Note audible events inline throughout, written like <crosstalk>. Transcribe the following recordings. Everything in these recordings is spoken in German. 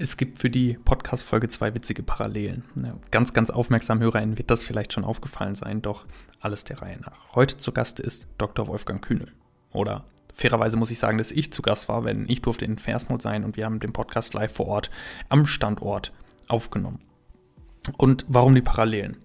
Es gibt für die Podcast-Folge zwei witzige Parallelen. Ganz, ganz aufmerksam HörerInnen wird das vielleicht schon aufgefallen sein, doch alles der Reihe nach. Heute zu Gast ist Dr. Wolfgang Kühnel. Oder fairerweise muss ich sagen, dass ich zu Gast war, denn ich durfte in Versmod sein und wir haben den Podcast live vor Ort am Standort aufgenommen. Und warum die Parallelen?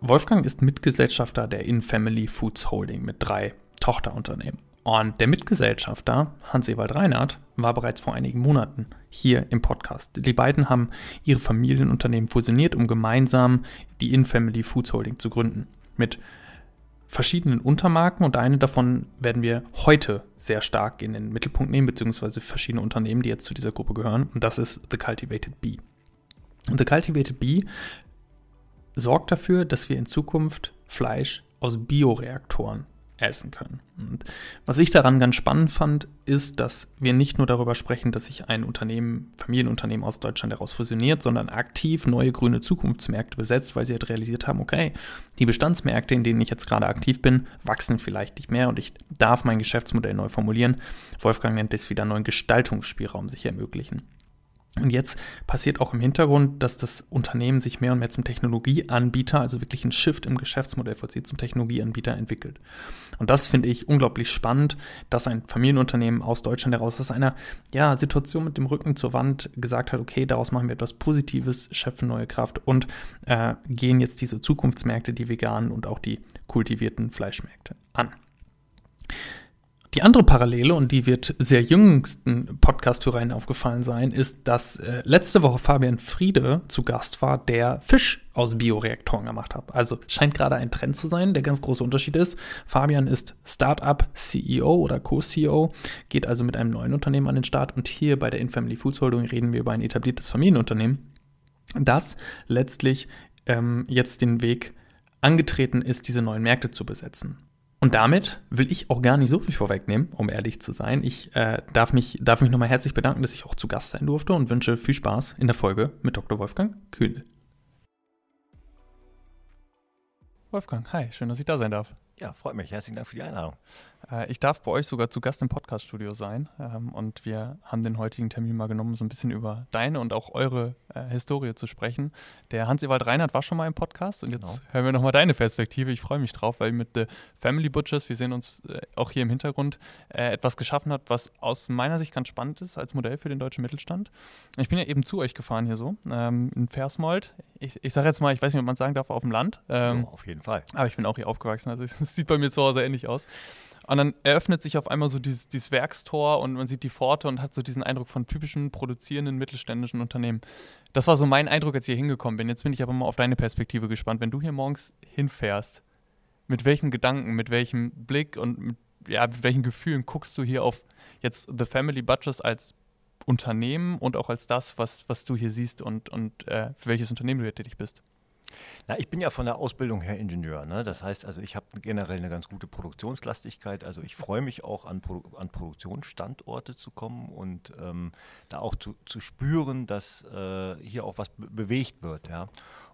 Wolfgang ist Mitgesellschafter der In-Family Foods Holding mit drei Tochterunternehmen. Und der Mitgesellschafter, Hans-Ewald Reinhardt, war bereits vor einigen Monaten hier im Podcast. Die beiden haben ihre Familienunternehmen fusioniert, um gemeinsam die In-Family Foods Holding zu gründen. Mit verschiedenen Untermarken und eine davon werden wir heute sehr stark in den Mittelpunkt nehmen, beziehungsweise verschiedene Unternehmen, die jetzt zu dieser Gruppe gehören. Und das ist The Cultivated Bee. The Cultivated Bee sorgt dafür, dass wir in Zukunft Fleisch aus Bioreaktoren essen können. Und was ich daran ganz spannend fand, ist, dass wir nicht nur darüber sprechen, dass sich ein Unternehmen, Familienunternehmen aus Deutschland heraus fusioniert, sondern aktiv neue grüne Zukunftsmärkte besetzt, weil sie halt realisiert haben, okay, die Bestandsmärkte, in denen ich jetzt gerade aktiv bin, wachsen vielleicht nicht mehr und ich darf mein Geschäftsmodell neu formulieren. Wolfgang nennt es wieder neuen Gestaltungsspielraum sich ermöglichen. Und jetzt passiert auch im Hintergrund, dass das Unternehmen sich mehr und mehr zum Technologieanbieter, also wirklich ein Shift im Geschäftsmodell vollzieht, zum Technologieanbieter entwickelt. Und das finde ich unglaublich spannend, dass ein Familienunternehmen aus Deutschland heraus aus einer ja, Situation mit dem Rücken zur Wand gesagt hat, okay, daraus machen wir etwas Positives, schöpfen neue Kraft und äh, gehen jetzt diese Zukunftsmärkte, die veganen und auch die kultivierten Fleischmärkte an. Die andere Parallele, und die wird sehr jüngsten Podcast-Hörern aufgefallen sein, ist, dass äh, letzte Woche Fabian Friede zu Gast war, der Fisch aus Bioreaktoren gemacht hat. Also scheint gerade ein Trend zu sein. Der ganz große Unterschied ist, Fabian ist Startup-CEO oder Co-CEO, geht also mit einem neuen Unternehmen an den Start. Und hier bei der Infamily Foods Holding reden wir über ein etabliertes Familienunternehmen, das letztlich ähm, jetzt den Weg angetreten ist, diese neuen Märkte zu besetzen. Und damit will ich auch gar nicht so viel vorwegnehmen, um ehrlich zu sein. Ich äh, darf mich, darf mich nochmal herzlich bedanken, dass ich auch zu Gast sein durfte und wünsche viel Spaß in der Folge mit Dr. Wolfgang Kühnel. Wolfgang, hi, schön, dass ich da sein darf. Ja, freut mich. Herzlichen Dank für die Einladung. Äh, ich darf bei euch sogar zu Gast im Podcaststudio sein ähm, und wir haben den heutigen Termin mal genommen, so ein bisschen über deine und auch eure äh, Historie zu sprechen. Der Hans-Ewald Reinhardt war schon mal im Podcast und jetzt genau. hören wir nochmal deine Perspektive. Ich freue mich drauf, weil mit The Family Butchers, wir sehen uns äh, auch hier im Hintergrund, etwas geschaffen hat, was aus meiner Sicht ganz spannend ist als Modell für den deutschen Mittelstand. Ich bin ja eben zu euch gefahren hier so, ähm, in Versmold. Ich, ich sage jetzt mal, ich weiß nicht, ob man sagen darf, auf dem Land. Ähm, oh, auf jeden Fall. Aber ich bin auch hier aufgewachsen, also <laughs> es sieht bei mir zu Hause ähnlich aus. Und dann eröffnet sich auf einmal so dieses, dieses, Werkstor und man sieht die Pforte und hat so diesen Eindruck von typischen produzierenden mittelständischen Unternehmen. Das war so mein Eindruck, als ich hier hingekommen bin. Jetzt bin ich aber mal auf deine Perspektive gespannt. Wenn du hier morgens hinfährst, mit welchen Gedanken, mit welchem Blick und mit, ja, mit welchen Gefühlen guckst du hier auf jetzt The Family Butchers als Unternehmen und auch als das, was, was du hier siehst und, und äh, für welches Unternehmen du hier tätig bist? Na, ich bin ja von der Ausbildung her Ingenieur. Ne? Das heißt also, ich habe generell eine ganz gute Produktionslastigkeit. Also ich freue mich auch an, Pro an Produktionsstandorte zu kommen und ähm, da auch zu, zu spüren, dass äh, hier auch was bewegt wird. Ja?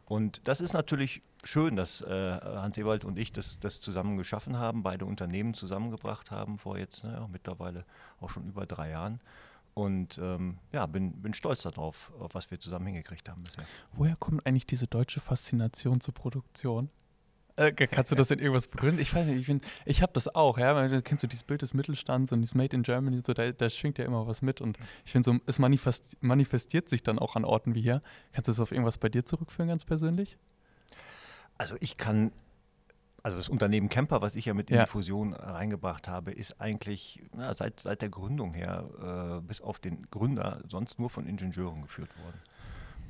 Und das ist natürlich schön, dass äh, Hans Ewald und ich das, das, zusammen geschaffen haben, beide Unternehmen zusammengebracht haben vor jetzt ne, mittlerweile auch schon über drei Jahren. Und ähm, ja, bin, bin stolz darauf, was wir zusammen hingekriegt haben bisher. Woher kommt eigentlich diese deutsche Faszination zur Produktion? Äh, kannst du das in irgendwas begründen? Ich weiß nicht, ich, ich habe das auch, ja, du kennst du dieses Bild des Mittelstands und dieses Made in Germany, so, da, da schwingt ja immer was mit und ich finde so, es manifestiert sich dann auch an Orten wie hier. Kannst du das auf irgendwas bei dir zurückführen, ganz persönlich? Also ich kann also das Unternehmen Camper, was ich ja mit in die Fusion reingebracht habe, ist eigentlich na, seit, seit der Gründung her, äh, bis auf den Gründer, sonst nur von Ingenieuren geführt worden.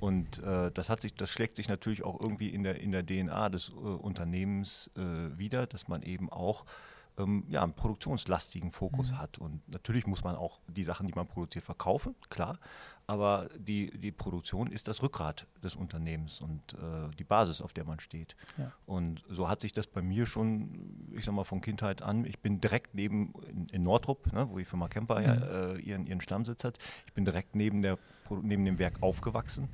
Und äh, das hat sich, das schlägt sich natürlich auch irgendwie in der, in der DNA des äh, Unternehmens äh, wieder, dass man eben auch ähm, ja, einen produktionslastigen Fokus mhm. hat. Und natürlich muss man auch die Sachen, die man produziert, verkaufen, klar. Aber die, die Produktion ist das Rückgrat des Unternehmens und äh, die Basis, auf der man steht. Ja. Und so hat sich das bei mir schon, ich sag mal, von Kindheit an, ich bin direkt neben, in, in Nortrup, ne, wo die Firma Kemper mhm. ja, äh, ihren, ihren Stammsitz hat, ich bin direkt neben, der, neben dem Werk aufgewachsen.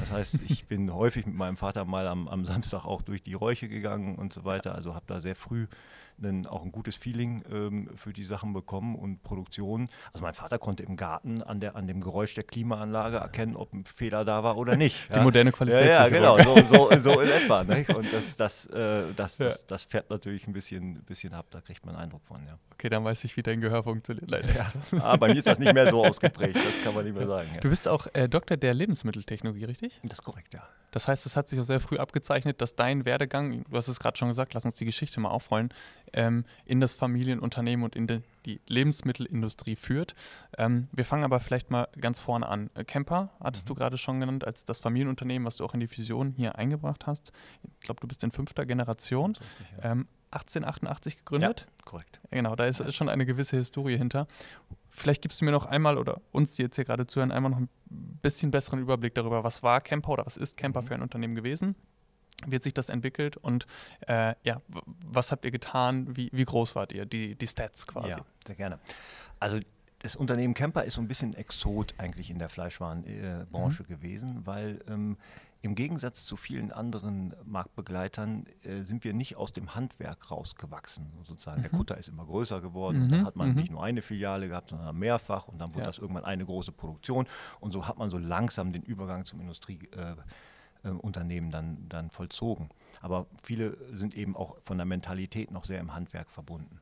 Das heißt, <laughs> ich bin häufig mit meinem Vater mal am, am Samstag auch durch die Räuche gegangen und so weiter. Also habe da sehr früh einen, auch ein gutes Feeling ähm, für die Sachen bekommen und Produktion. Also mein Vater konnte im Garten an, der, an dem Geräusch der Klimaanlage erkennen, ob ein Fehler da war oder nicht. <laughs> Die ja. moderne Qualität. Ja, ja genau, so, so, so, in etwa. Nicht? <laughs> Und das, das, äh, das, ja. das, das, fährt natürlich ein bisschen, bisschen ab, da kriegt man einen Eindruck von, ja. Okay, dann weiß ich, wie dein Gehör funktioniert, leider. Ja. Ah, bei mir ist das nicht mehr so ausgeprägt, das kann man nicht mehr sagen. Du bist auch äh, Doktor der Lebensmitteltechnologie, richtig? Das ist korrekt, ja. Das heißt, es hat sich auch sehr früh abgezeichnet, dass dein Werdegang, du hast es gerade schon gesagt, lass uns die Geschichte mal aufrollen, ähm, in das Familienunternehmen und in de, die Lebensmittelindustrie führt. Ähm, wir fangen aber vielleicht mal ganz vorne an. Äh, Kemper hattest mhm. du gerade schon genannt als das Familienunternehmen, was du auch in die Fusion hier eingebracht hast. Ich glaube, du bist in fünfter Generation. Richtig, ja. ähm, 1888 gegründet. Ja, korrekt. Genau, da ist schon eine gewisse Historie hinter. Vielleicht gibst du mir noch einmal oder uns, die jetzt hier gerade zuhören, einmal noch ein bisschen besseren Überblick darüber, was war Camper oder was ist Camper mhm. für ein Unternehmen gewesen? Wie hat sich das entwickelt und äh, ja, was habt ihr getan? Wie, wie groß wart ihr? Die, die Stats quasi. Ja, sehr gerne. Also das Unternehmen Camper ist so ein bisschen Exot eigentlich in der Fleischwarenbranche mhm. gewesen, weil ähm, im Gegensatz zu vielen anderen Marktbegleitern äh, sind wir nicht aus dem Handwerk rausgewachsen. Sozusagen. Mhm. Der Kutter ist immer größer geworden. Mhm. Und dann hat man mhm. nicht nur eine Filiale gehabt, sondern mehrfach. Und dann wurde ja. das irgendwann eine große Produktion. Und so hat man so langsam den Übergang zum Industrieunternehmen äh, äh, dann, dann vollzogen. Aber viele sind eben auch von der Mentalität noch sehr im Handwerk verbunden.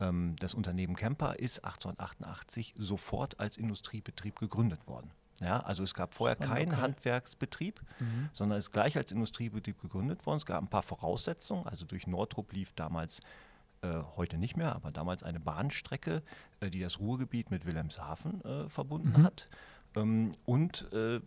Ähm, das Unternehmen Kemper ist 1888 sofort als Industriebetrieb gegründet worden. Ja, also es gab vorher keinen okay. Handwerksbetrieb, mhm. sondern es ist gleich als Industriebetrieb gegründet worden. Es gab ein paar Voraussetzungen. Also durch Nordrup lief damals, äh, heute nicht mehr, aber damals eine Bahnstrecke, äh, die das Ruhrgebiet mit Wilhelmshaven äh, verbunden mhm. hat. Ähm, und äh,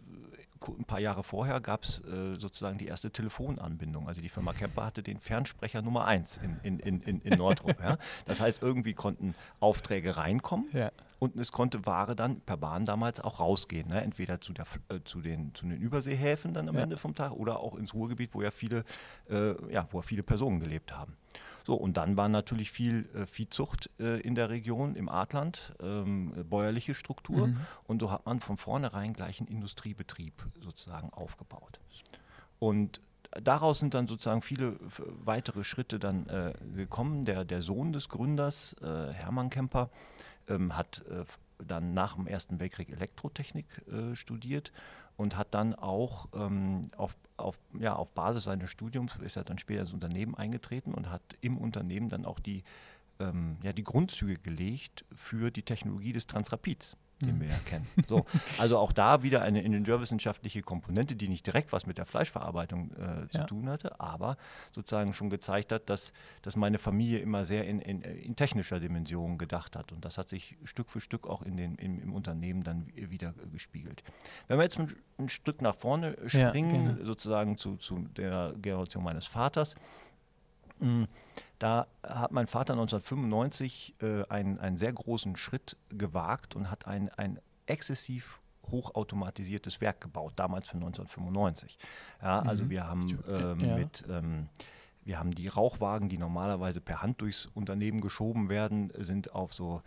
ein paar Jahre vorher gab es äh, sozusagen die erste Telefonanbindung. Also die Firma Kemper hatte den Fernsprecher Nummer 1 in, in, in, in Nordrup. ja. Das heißt, irgendwie konnten Aufträge reinkommen ja. und es konnte Ware dann per Bahn damals auch rausgehen. Ne? Entweder zu, der, äh, zu, den, zu den Überseehäfen dann am ja. Ende vom Tag oder auch ins Ruhrgebiet, wo ja viele, äh, ja, wo viele Personen gelebt haben. So, und dann war natürlich viel äh, Viehzucht äh, in der Region, im Artland, ähm, bäuerliche Struktur. Mhm. Und so hat man von vornherein gleich einen Industriebetrieb sozusagen aufgebaut. Und daraus sind dann sozusagen viele weitere Schritte dann äh, gekommen. Der, der Sohn des Gründers, äh, Hermann Kemper, ähm, hat äh, dann nach dem Ersten Weltkrieg Elektrotechnik äh, studiert und hat dann auch ähm, auf, auf, ja, auf Basis seines Studiums, ist er dann später ins Unternehmen eingetreten und hat im Unternehmen dann auch die, ähm, ja, die Grundzüge gelegt für die Technologie des Transrapids den mhm. wir ja kennen. So, also auch da wieder eine ingenieurwissenschaftliche Komponente, die nicht direkt was mit der Fleischverarbeitung äh, zu ja. tun hatte, aber sozusagen schon gezeigt hat, dass, dass meine Familie immer sehr in, in, in, technischer Dimension gedacht hat. Und das hat sich Stück für Stück auch in den, im, im Unternehmen dann wieder gespiegelt. Wenn wir jetzt ein, ein Stück nach vorne springen, ja, sozusagen zu, zu der Generation meines Vaters, hm, da hat mein Vater 1995 äh, einen, einen sehr großen Schritt gewagt und hat ein, ein exzessiv hochautomatisiertes Werk gebaut, damals für 1995. Ja, also mhm. wir haben ähm, ja. mit ähm, wir haben die Rauchwagen, die normalerweise per Hand durchs Unternehmen geschoben werden, sind auf so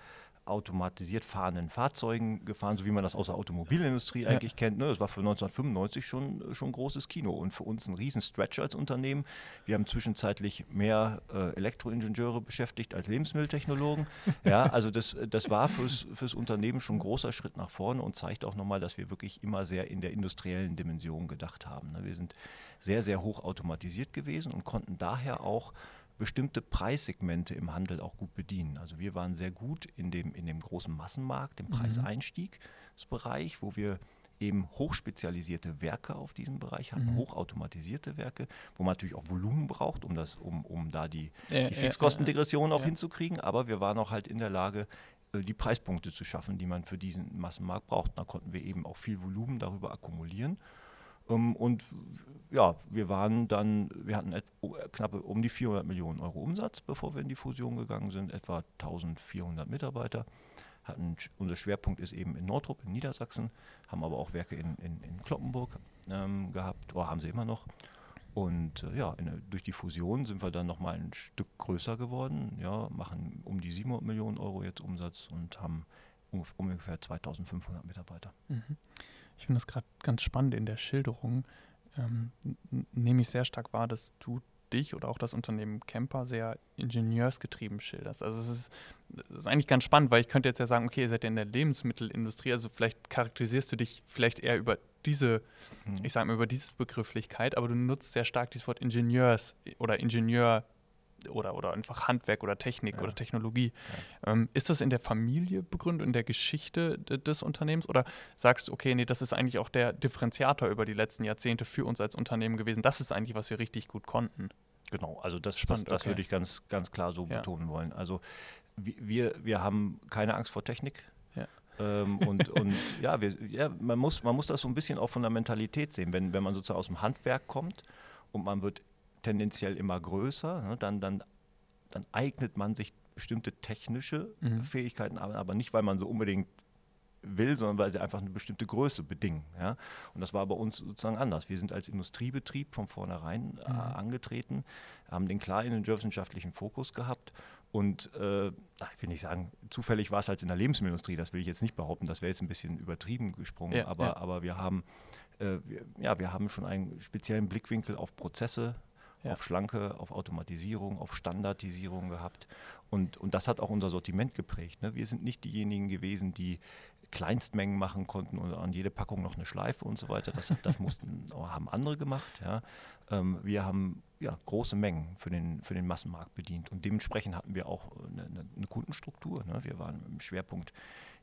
automatisiert fahrenden Fahrzeugen gefahren, so wie man das aus der Automobilindustrie ja. eigentlich kennt. Ne? Das war für 1995 schon, schon ein großes Kino und für uns ein Riesen-Stretch als Unternehmen. Wir haben zwischenzeitlich mehr äh, Elektroingenieure beschäftigt als Lebensmitteltechnologen. <laughs> ja, also das, das war fürs, fürs Unternehmen schon ein großer Schritt nach vorne und zeigt auch nochmal, dass wir wirklich immer sehr in der industriellen Dimension gedacht haben. Ne? Wir sind sehr, sehr hoch automatisiert gewesen und konnten daher auch bestimmte Preissegmente im Handel auch gut bedienen. Also wir waren sehr gut in dem, in dem großen Massenmarkt, dem mhm. Preiseinstiegsbereich, wo wir eben hochspezialisierte Werke auf diesem Bereich hatten, mhm. hochautomatisierte Werke, wo man natürlich auch Volumen braucht, um, das, um, um da die, äh, die Fixkostendegression äh, äh, auch hinzukriegen. Aber wir waren auch halt in der Lage, äh, die Preispunkte zu schaffen, die man für diesen Massenmarkt braucht. Da konnten wir eben auch viel Volumen darüber akkumulieren und ja, wir waren dann, wir hatten knapp um die 400 Millionen Euro Umsatz, bevor wir in die Fusion gegangen sind, etwa 1400 Mitarbeiter. Hatten, unser Schwerpunkt ist eben in Nordrup, in Niedersachsen, haben aber auch Werke in, in, in Kloppenburg ähm, gehabt, oder haben sie immer noch. Und äh, ja, in, durch die Fusion sind wir dann nochmal ein Stück größer geworden, ja, machen um die 700 Millionen Euro jetzt Umsatz und haben ungefähr 2500 Mitarbeiter. Mhm. Ich finde das gerade ganz spannend in der Schilderung. Ähm, nehme ich sehr stark wahr, dass du dich oder auch das Unternehmen Camper sehr ingenieursgetrieben schilderst. Also es ist, es ist eigentlich ganz spannend, weil ich könnte jetzt ja sagen, okay, ihr seid ja in der Lebensmittelindustrie, also vielleicht charakterisierst du dich vielleicht eher über diese, mhm. ich sage mal, über diese Begrifflichkeit, aber du nutzt sehr stark dieses Wort Ingenieurs oder Ingenieur oder, oder einfach Handwerk oder Technik ja. oder Technologie. Ja. Ähm, ist das in der Familie begründet, in der Geschichte des Unternehmens oder sagst du, okay, nee, das ist eigentlich auch der Differenziator über die letzten Jahrzehnte für uns als Unternehmen gewesen. Das ist eigentlich, was wir richtig gut konnten. Genau, also das, Spannend, das, das okay. würde ich ganz, ganz klar so ja. betonen wollen. Also wir, wir haben keine Angst vor Technik. Ähm, und, und ja, wir, ja man, muss, man muss das so ein bisschen auch von der Mentalität sehen. Wenn, wenn man sozusagen aus dem Handwerk kommt und man wird tendenziell immer größer, ne, dann, dann, dann eignet man sich bestimmte technische mhm. Fähigkeiten, aber, aber nicht, weil man so unbedingt will, sondern weil sie einfach eine bestimmte Größe bedingen. Ja? Und das war bei uns sozusagen anders. Wir sind als Industriebetrieb von vornherein äh, mhm. angetreten, haben den klar ingenieurswissenschaftlichen Fokus gehabt und äh, ich will nicht sagen, zufällig war es halt in der Lebensmittelindustrie, das will ich jetzt nicht behaupten, das wäre jetzt ein bisschen übertrieben gesprungen, ja, aber, ja. aber wir haben äh, wir, ja, wir haben schon einen speziellen Blickwinkel auf Prozesse ja. auf Schlanke, auf Automatisierung, auf Standardisierung gehabt. Und, und das hat auch unser Sortiment geprägt. Ne? Wir sind nicht diejenigen gewesen, die Kleinstmengen machen konnten und an jede Packung noch eine Schleife und so weiter. Das, das mussten, <laughs> haben andere gemacht. Ja. Ähm, wir haben ja, große Mengen für den, für den Massenmarkt bedient und dementsprechend hatten wir auch eine, eine Kundenstruktur. Ne. Wir waren im Schwerpunkt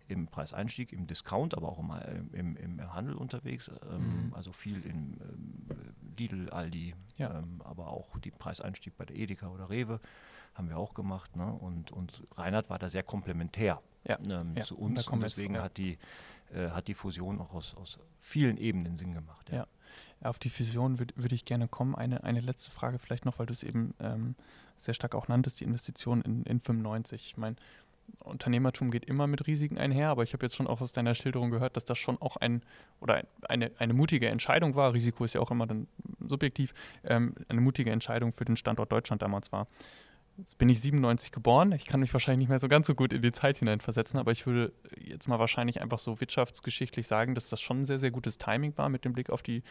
im Preiseinstieg, im Discount, aber auch im, im, im Handel unterwegs. Ähm, mhm. Also viel in ähm, Lidl, Aldi, ja. ähm, aber auch die Preiseinstieg bei der Edeka oder Rewe haben wir auch gemacht. Ne? Und, und Reinhard war da sehr komplementär ja. Ähm, ja. zu uns. Und deswegen hat, die, äh, hat die Fusion auch aus, aus vielen Ebenen Sinn gemacht. Ja. Auf die Fusion würde würd ich gerne kommen. Eine, eine letzte Frage vielleicht noch, weil du es eben ähm, sehr stark auch nanntest, die Investition in, in 95. Ich meine, Unternehmertum geht immer mit Risiken einher, aber ich habe jetzt schon auch aus deiner Schilderung gehört, dass das schon auch ein oder eine, eine mutige Entscheidung war. Risiko ist ja auch immer dann subjektiv, ähm, eine mutige Entscheidung für den Standort Deutschland damals war. Jetzt bin ich 97 geboren. Ich kann mich wahrscheinlich nicht mehr so ganz so gut in die Zeit hineinversetzen, aber ich würde jetzt mal wahrscheinlich einfach so wirtschaftsgeschichtlich sagen, dass das schon ein sehr, sehr gutes Timing war mit dem Blick auf die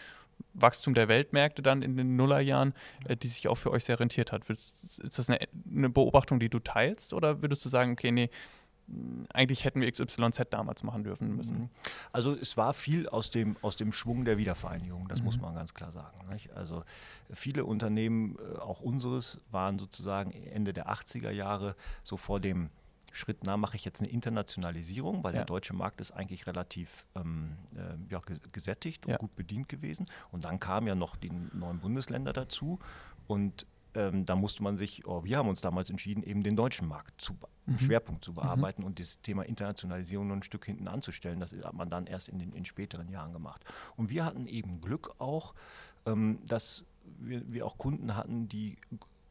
Wachstum der Weltmärkte dann in den Nullerjahren, äh, die sich auch für euch sehr rentiert hat. Ist das eine, eine Beobachtung, die du teilst oder würdest du sagen, okay, nee, eigentlich hätten wir XYZ damals machen dürfen müssen. Mhm. Also es war viel aus dem, aus dem Schwung der Wiedervereinigung, das mhm. muss man ganz klar sagen. Nicht? Also viele Unternehmen, äh, auch unseres, waren sozusagen Ende der 80er Jahre so vor dem Schritt, na, mache ich jetzt eine Internationalisierung, weil ja. der deutsche Markt ist eigentlich relativ ähm, äh, ja, gesättigt und ja. gut bedient gewesen. Und dann kamen ja noch die neuen Bundesländer dazu und ähm, da musste man sich, oh, wir haben uns damals entschieden, eben den deutschen Markt zu mhm. Schwerpunkt zu mhm. bearbeiten mhm. und das Thema Internationalisierung noch ein Stück hinten anzustellen. Das hat man dann erst in den in späteren Jahren gemacht. Und wir hatten eben Glück auch, ähm, dass wir, wir auch Kunden hatten, die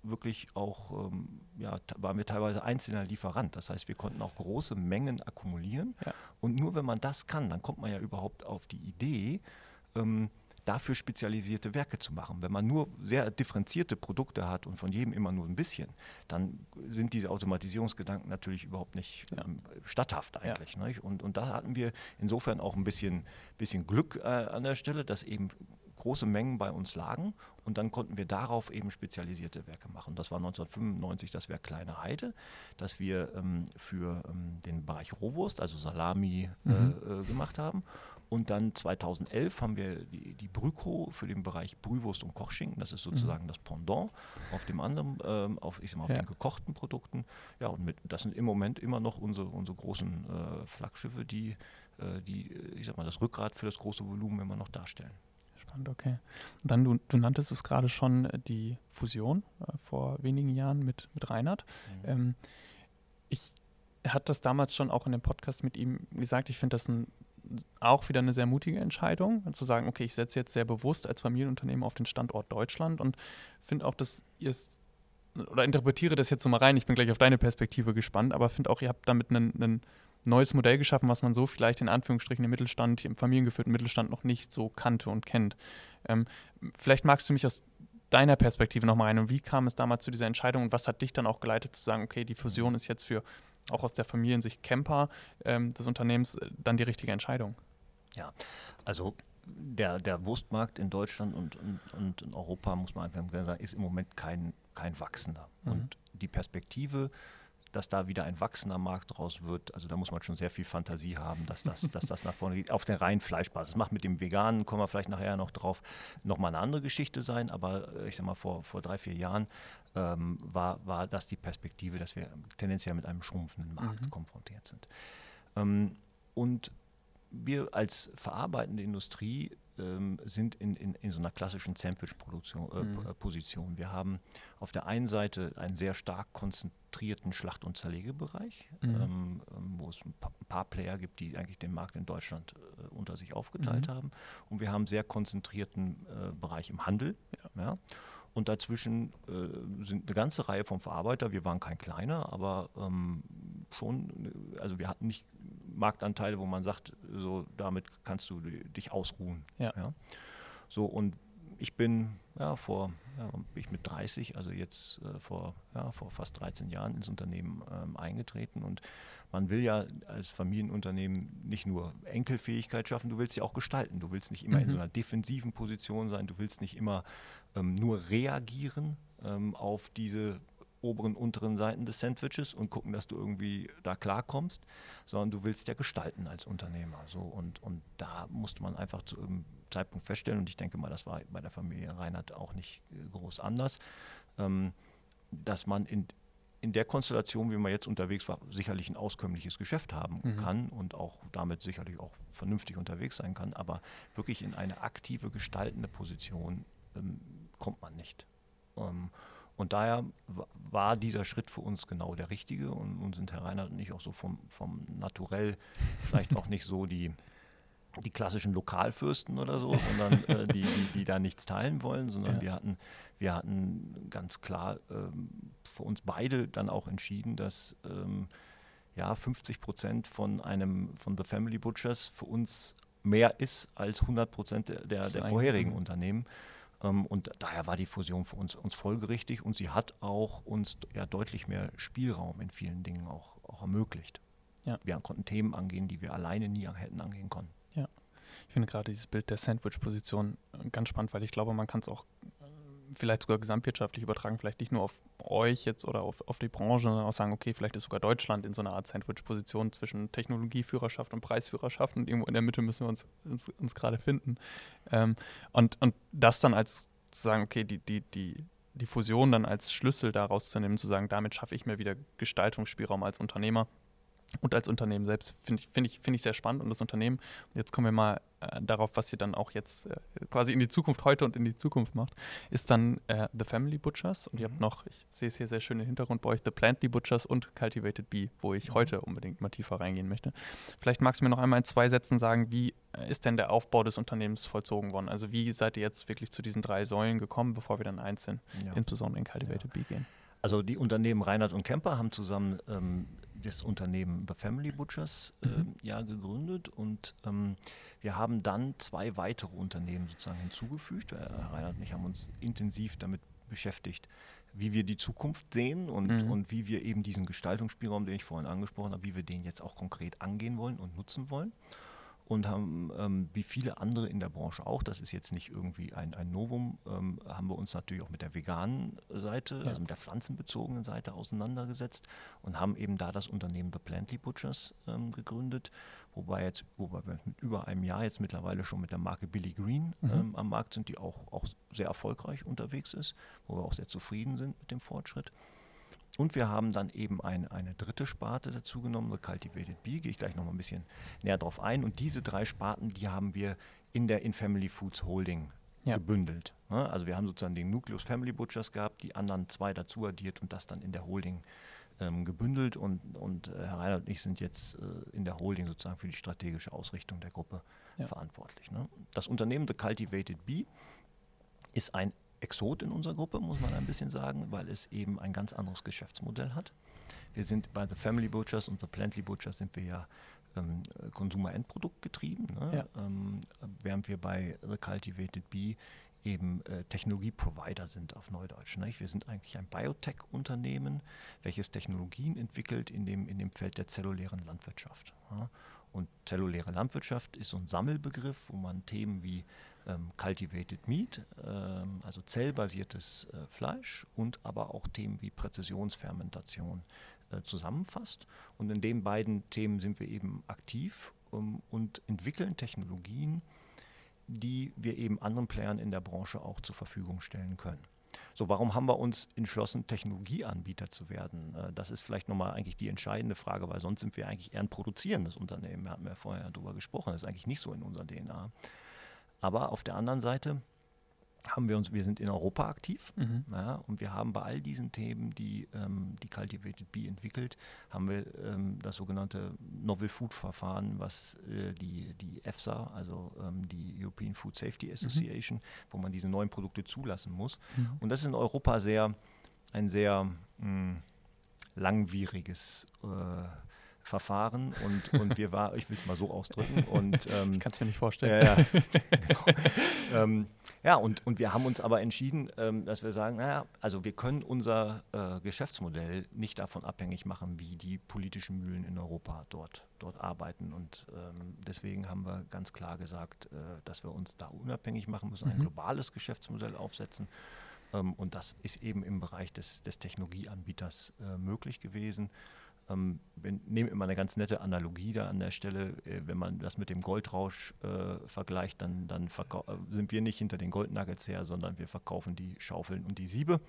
wirklich auch, ähm, ja, waren wir teilweise einzelner Lieferant. Das heißt, wir konnten auch große Mengen akkumulieren. Ja. Und nur wenn man das kann, dann kommt man ja überhaupt auf die Idee, ähm, dafür spezialisierte Werke zu machen. Wenn man nur sehr differenzierte Produkte hat und von jedem immer nur ein bisschen, dann sind diese Automatisierungsgedanken natürlich überhaupt nicht ja. ähm, statthaft eigentlich. Ja. Und, und da hatten wir insofern auch ein bisschen, bisschen Glück äh, an der Stelle, dass eben große Mengen bei uns lagen und dann konnten wir darauf eben spezialisierte Werke machen. Das war 1995 das Werk Kleine Heide, das wir ähm, für ähm, den Bereich Rohwurst, also Salami, äh, mhm. äh, gemacht haben. Und dann 2011 haben wir die, die Brüco für den Bereich Brühwurst und Kochschinken. Das ist sozusagen mhm. das Pendant auf dem anderen, ähm, auf, ich sag mal, auf ja. den gekochten Produkten. Ja, und mit, das sind im Moment immer noch unsere, unsere großen äh, Flaggschiffe, die, äh, die, ich sag mal, das Rückgrat für das große Volumen immer noch darstellen. Spannend, okay. Und dann, du, du nanntest es gerade schon, äh, die Fusion äh, vor wenigen Jahren mit, mit Reinhard. Mhm. Ähm, ich hatte das damals schon auch in dem Podcast mit ihm gesagt, ich finde das ein auch wieder eine sehr mutige Entscheidung, zu sagen, okay, ich setze jetzt sehr bewusst als Familienunternehmen auf den Standort Deutschland und finde auch, dass ihr es oder interpretiere das jetzt so mal rein, ich bin gleich auf deine Perspektive gespannt, aber finde auch, ihr habt damit ein neues Modell geschaffen, was man so vielleicht in Anführungsstrichen im Mittelstand, im familiengeführten Mittelstand noch nicht so kannte und kennt. Ähm, vielleicht magst du mich aus deiner Perspektive nochmal rein und wie kam es damals zu dieser Entscheidung und was hat dich dann auch geleitet zu sagen, okay, die Fusion ist jetzt für auch aus der Familiensicht Camper ähm, des Unternehmens äh, dann die richtige Entscheidung? Ja, also der, der Wurstmarkt in Deutschland und, und, und in Europa, muss man einfach sagen, ist im Moment kein, kein wachsender. Mhm. Und die Perspektive, dass da wieder ein wachsender Markt draus wird, also da muss man schon sehr viel Fantasie haben, dass das, <laughs> dass das nach vorne geht. Auf der reinen Fleischbasis. Das macht mit dem Veganen, kommen wir vielleicht nachher noch drauf, nochmal eine andere Geschichte sein, aber äh, ich sag mal, vor, vor drei, vier Jahren ähm, war, war das die Perspektive, dass wir tendenziell mit einem schrumpfenden Markt mhm. konfrontiert sind. Ähm, und wir als verarbeitende Industrie ähm, sind in, in, in, so einer klassischen Sandwich-Position. Äh, mhm. Äh, wir haben auf der einen Seite einen sehr stark konzentrierten Schlacht- und Zerlegebereich, mhm. ähm, ähm wo es ein paar, ein paar, Player gibt, die eigentlich den Markt in Deutschland äh, unter sich aufgeteilt mhm. haben. Und wir haben einen sehr konzentrierten äh, Bereich im Handel. Ja. ja. Und dazwischen äh, sind eine ganze Reihe von Verarbeiter. Wir waren kein kleiner, aber ähm, schon, also wir hatten nicht Marktanteile, wo man sagt, so damit kannst du dich ausruhen. Ja. ja. So und ich bin ja vor ja, ich mit 30, also jetzt äh, vor, ja, vor fast 13 Jahren ins Unternehmen ähm, eingetreten und man will ja als Familienunternehmen nicht nur Enkelfähigkeit schaffen, du willst sie auch gestalten. Du willst nicht immer mhm. in so einer defensiven Position sein, du willst nicht immer ähm, nur reagieren ähm, auf diese oberen, unteren Seiten des Sandwiches und gucken, dass du irgendwie da klarkommst, sondern du willst ja gestalten als Unternehmer. So. Und, und da musste man einfach zu einem Zeitpunkt feststellen, und ich denke mal, das war bei der Familie Reinhardt auch nicht äh, groß anders, ähm, dass man in, in der Konstellation, wie man jetzt unterwegs war, sicherlich ein auskömmliches Geschäft haben mhm. kann und auch damit sicherlich auch vernünftig unterwegs sein kann, aber wirklich in eine aktive, gestaltende Position ähm, kommt man nicht. Ähm, und daher war dieser Schritt für uns genau der richtige und, und sind Herr Reinhardt und ich auch so vom, vom Naturell vielleicht auch nicht so die, die klassischen Lokalfürsten oder so, <laughs> sondern äh, die, die, die, da nichts teilen wollen, sondern ja. wir, hatten, wir hatten ganz klar ähm, für uns beide dann auch entschieden, dass ähm, ja, 50 Prozent von einem von The Family Butchers für uns mehr ist als 100 Prozent der, der, der vorherigen Unternehmen. Ähm, und daher war die Fusion für uns, uns folgerichtig und sie hat auch uns ja deutlich mehr Spielraum in vielen Dingen auch, auch ermöglicht. Ja. Wir konnten Themen angehen, die wir alleine nie hätten angehen können. Ja, ich finde gerade dieses Bild der Sandwich-Position äh, ganz spannend, weil ich glaube, man kann es auch vielleicht sogar gesamtwirtschaftlich übertragen, vielleicht nicht nur auf euch jetzt oder auf, auf die Branche, sondern auch sagen, okay, vielleicht ist sogar Deutschland in so einer Art Sandwich-Position zwischen Technologieführerschaft und Preisführerschaft und irgendwo in der Mitte müssen wir uns, uns, uns gerade finden. Ähm, und, und das dann als zu sagen, okay, die, die, die, die Fusion dann als Schlüssel daraus zu nehmen, zu sagen, damit schaffe ich mir wieder Gestaltungsspielraum als Unternehmer und als Unternehmen selbst finde ich, find ich, find ich sehr spannend und das Unternehmen. jetzt kommen wir mal äh, darauf, was ihr dann auch jetzt äh, quasi in die Zukunft heute und in die Zukunft macht, ist dann äh, The Family Butchers und mhm. ihr habt mhm. noch, ich sehe es hier sehr schön im Hintergrund bei euch, The Plantly Butchers und Cultivated Bee, wo ich mhm. heute unbedingt mal tiefer reingehen möchte. Vielleicht magst du mir noch einmal in zwei Sätzen sagen, wie äh, ist denn der Aufbau des Unternehmens vollzogen worden? Also wie seid ihr jetzt wirklich zu diesen drei Säulen gekommen, bevor wir dann einzeln, ja. insbesondere in Cultivated ja. Bee gehen? Also die Unternehmen Reinhardt und Kemper haben zusammen ähm, das Unternehmen The Family Butchers äh, mhm. ja gegründet und ähm, wir haben dann zwei weitere Unternehmen sozusagen hinzugefügt. Äh, Reinhard und ich haben uns intensiv damit beschäftigt, wie wir die Zukunft sehen und, mhm. und wie wir eben diesen Gestaltungsspielraum, den ich vorhin angesprochen habe, wie wir den jetzt auch konkret angehen wollen und nutzen wollen und haben, ähm, wie viele andere in der Branche auch, das ist jetzt nicht irgendwie ein, ein Novum, ähm, haben wir uns natürlich auch mit der veganen Seite, ja. also mit der pflanzenbezogenen Seite auseinandergesetzt und haben eben da das Unternehmen The Plantly Butchers ähm, gegründet, wobei jetzt, wobei wir mit über einem Jahr jetzt mittlerweile schon mit der Marke Billy Green mhm. Ähm, am Markt sind, die auch, auch sehr erfolgreich unterwegs ist, wo wir auch sehr zufrieden sind mit dem Fortschritt. Und wir haben dann eben ein, eine dritte Sparte dazu genommen, The Cultivated Bee, gehe ich gleich nochmal ein bisschen näher drauf ein. Und diese drei Sparten, die haben wir in der In Family Foods Holding ja. gebündelt. Ne? Also wir haben sozusagen den Nucleus Family Butchers gehabt, die anderen zwei dazu addiert und das dann in der Holding ähm, gebündelt. Und, und äh, Herr Reinhardt und ich sind jetzt äh, in der Holding sozusagen für die strategische Ausrichtung der Gruppe ja. verantwortlich. Ne? Das Unternehmen The Cultivated Bee ist ein Exot in unserer Gruppe, muss man ein bisschen sagen, weil es eben ein ganz anderes Geschäftsmodell hat. Wir sind bei The Family Butchers und The Plantly Butchers sind wir ja ähm, Konsumer-Endprodukt getrieben, ne? ja. ähm, während wir bei The Cultivated Bee eben äh, Technologie-Provider sind auf Neudeutsch. Ne? Wir sind eigentlich ein Biotech-Unternehmen, welches Technologien entwickelt in dem, in dem Feld der zellulären Landwirtschaft. Ja? und zelluläre Landwirtschaft ist so ein Sammelbegriff, wo man Themen wie ähm, Cultivated Meat, ähm, also zellbasiertes äh, Fleisch und aber auch Themen wie Präzisionsfermentation äh, zusammenfasst. Und in den beiden Themen sind wir eben aktiv um, und entwickeln Technologien, die wir eben anderen Playern in der Branche auch zur Verfügung stellen können. So, warum haben wir uns entschlossen, Technologieanbieter zu werden? Äh, das ist vielleicht nochmal eigentlich die entscheidende Frage, weil sonst sind wir eigentlich eher ein produzierendes Unternehmen. Wir hatten ja vorher darüber gesprochen, das ist eigentlich nicht so in unserer DNA. Aber auf der anderen Seite haben wir uns, wir sind in Europa aktiv mhm. ja, und wir haben bei all diesen Themen, die ähm, die Cultivated Bee entwickelt, haben wir ähm, das sogenannte Novel Food Verfahren, was äh, die, die EFSA, also ähm, die European Food Safety Association, mhm. wo man diese neuen Produkte zulassen muss. Mhm. Und das ist in Europa sehr ein sehr mh, hm, langwieriges äh, Verfahren und, und wir war, ich will es mal so ausdrücken. <laughs> Und, ähm, ich kann es mir nicht vorstellen. Ja, ja, genau. <laughs> <laughs> ähm, ja und, und wir haben uns aber entschieden, ähm, dass wir sagen, naja, also wir können unser äh, Geschäftsmodell nicht davon abhängig machen, wie die politischen Mühlen in Europa dort, dort arbeiten. Und ähm, deswegen haben wir ganz klar gesagt, äh, dass wir uns da unabhängig machen müssen, ein mhm. globales Geschäftsmodell aufsetzen. Ähm, und das ist eben im Bereich des, des Technologieanbieters äh, möglich gewesen. Ähm, wir nehmen immer eine ganz nette Analogie da an der Stelle. Äh, wenn man das mit dem Goldrausch äh, vergleicht, dann, dann äh, sind wir nicht hinter den Goldnuggets her, sondern wir verkaufen die Schaufeln und die Siebe.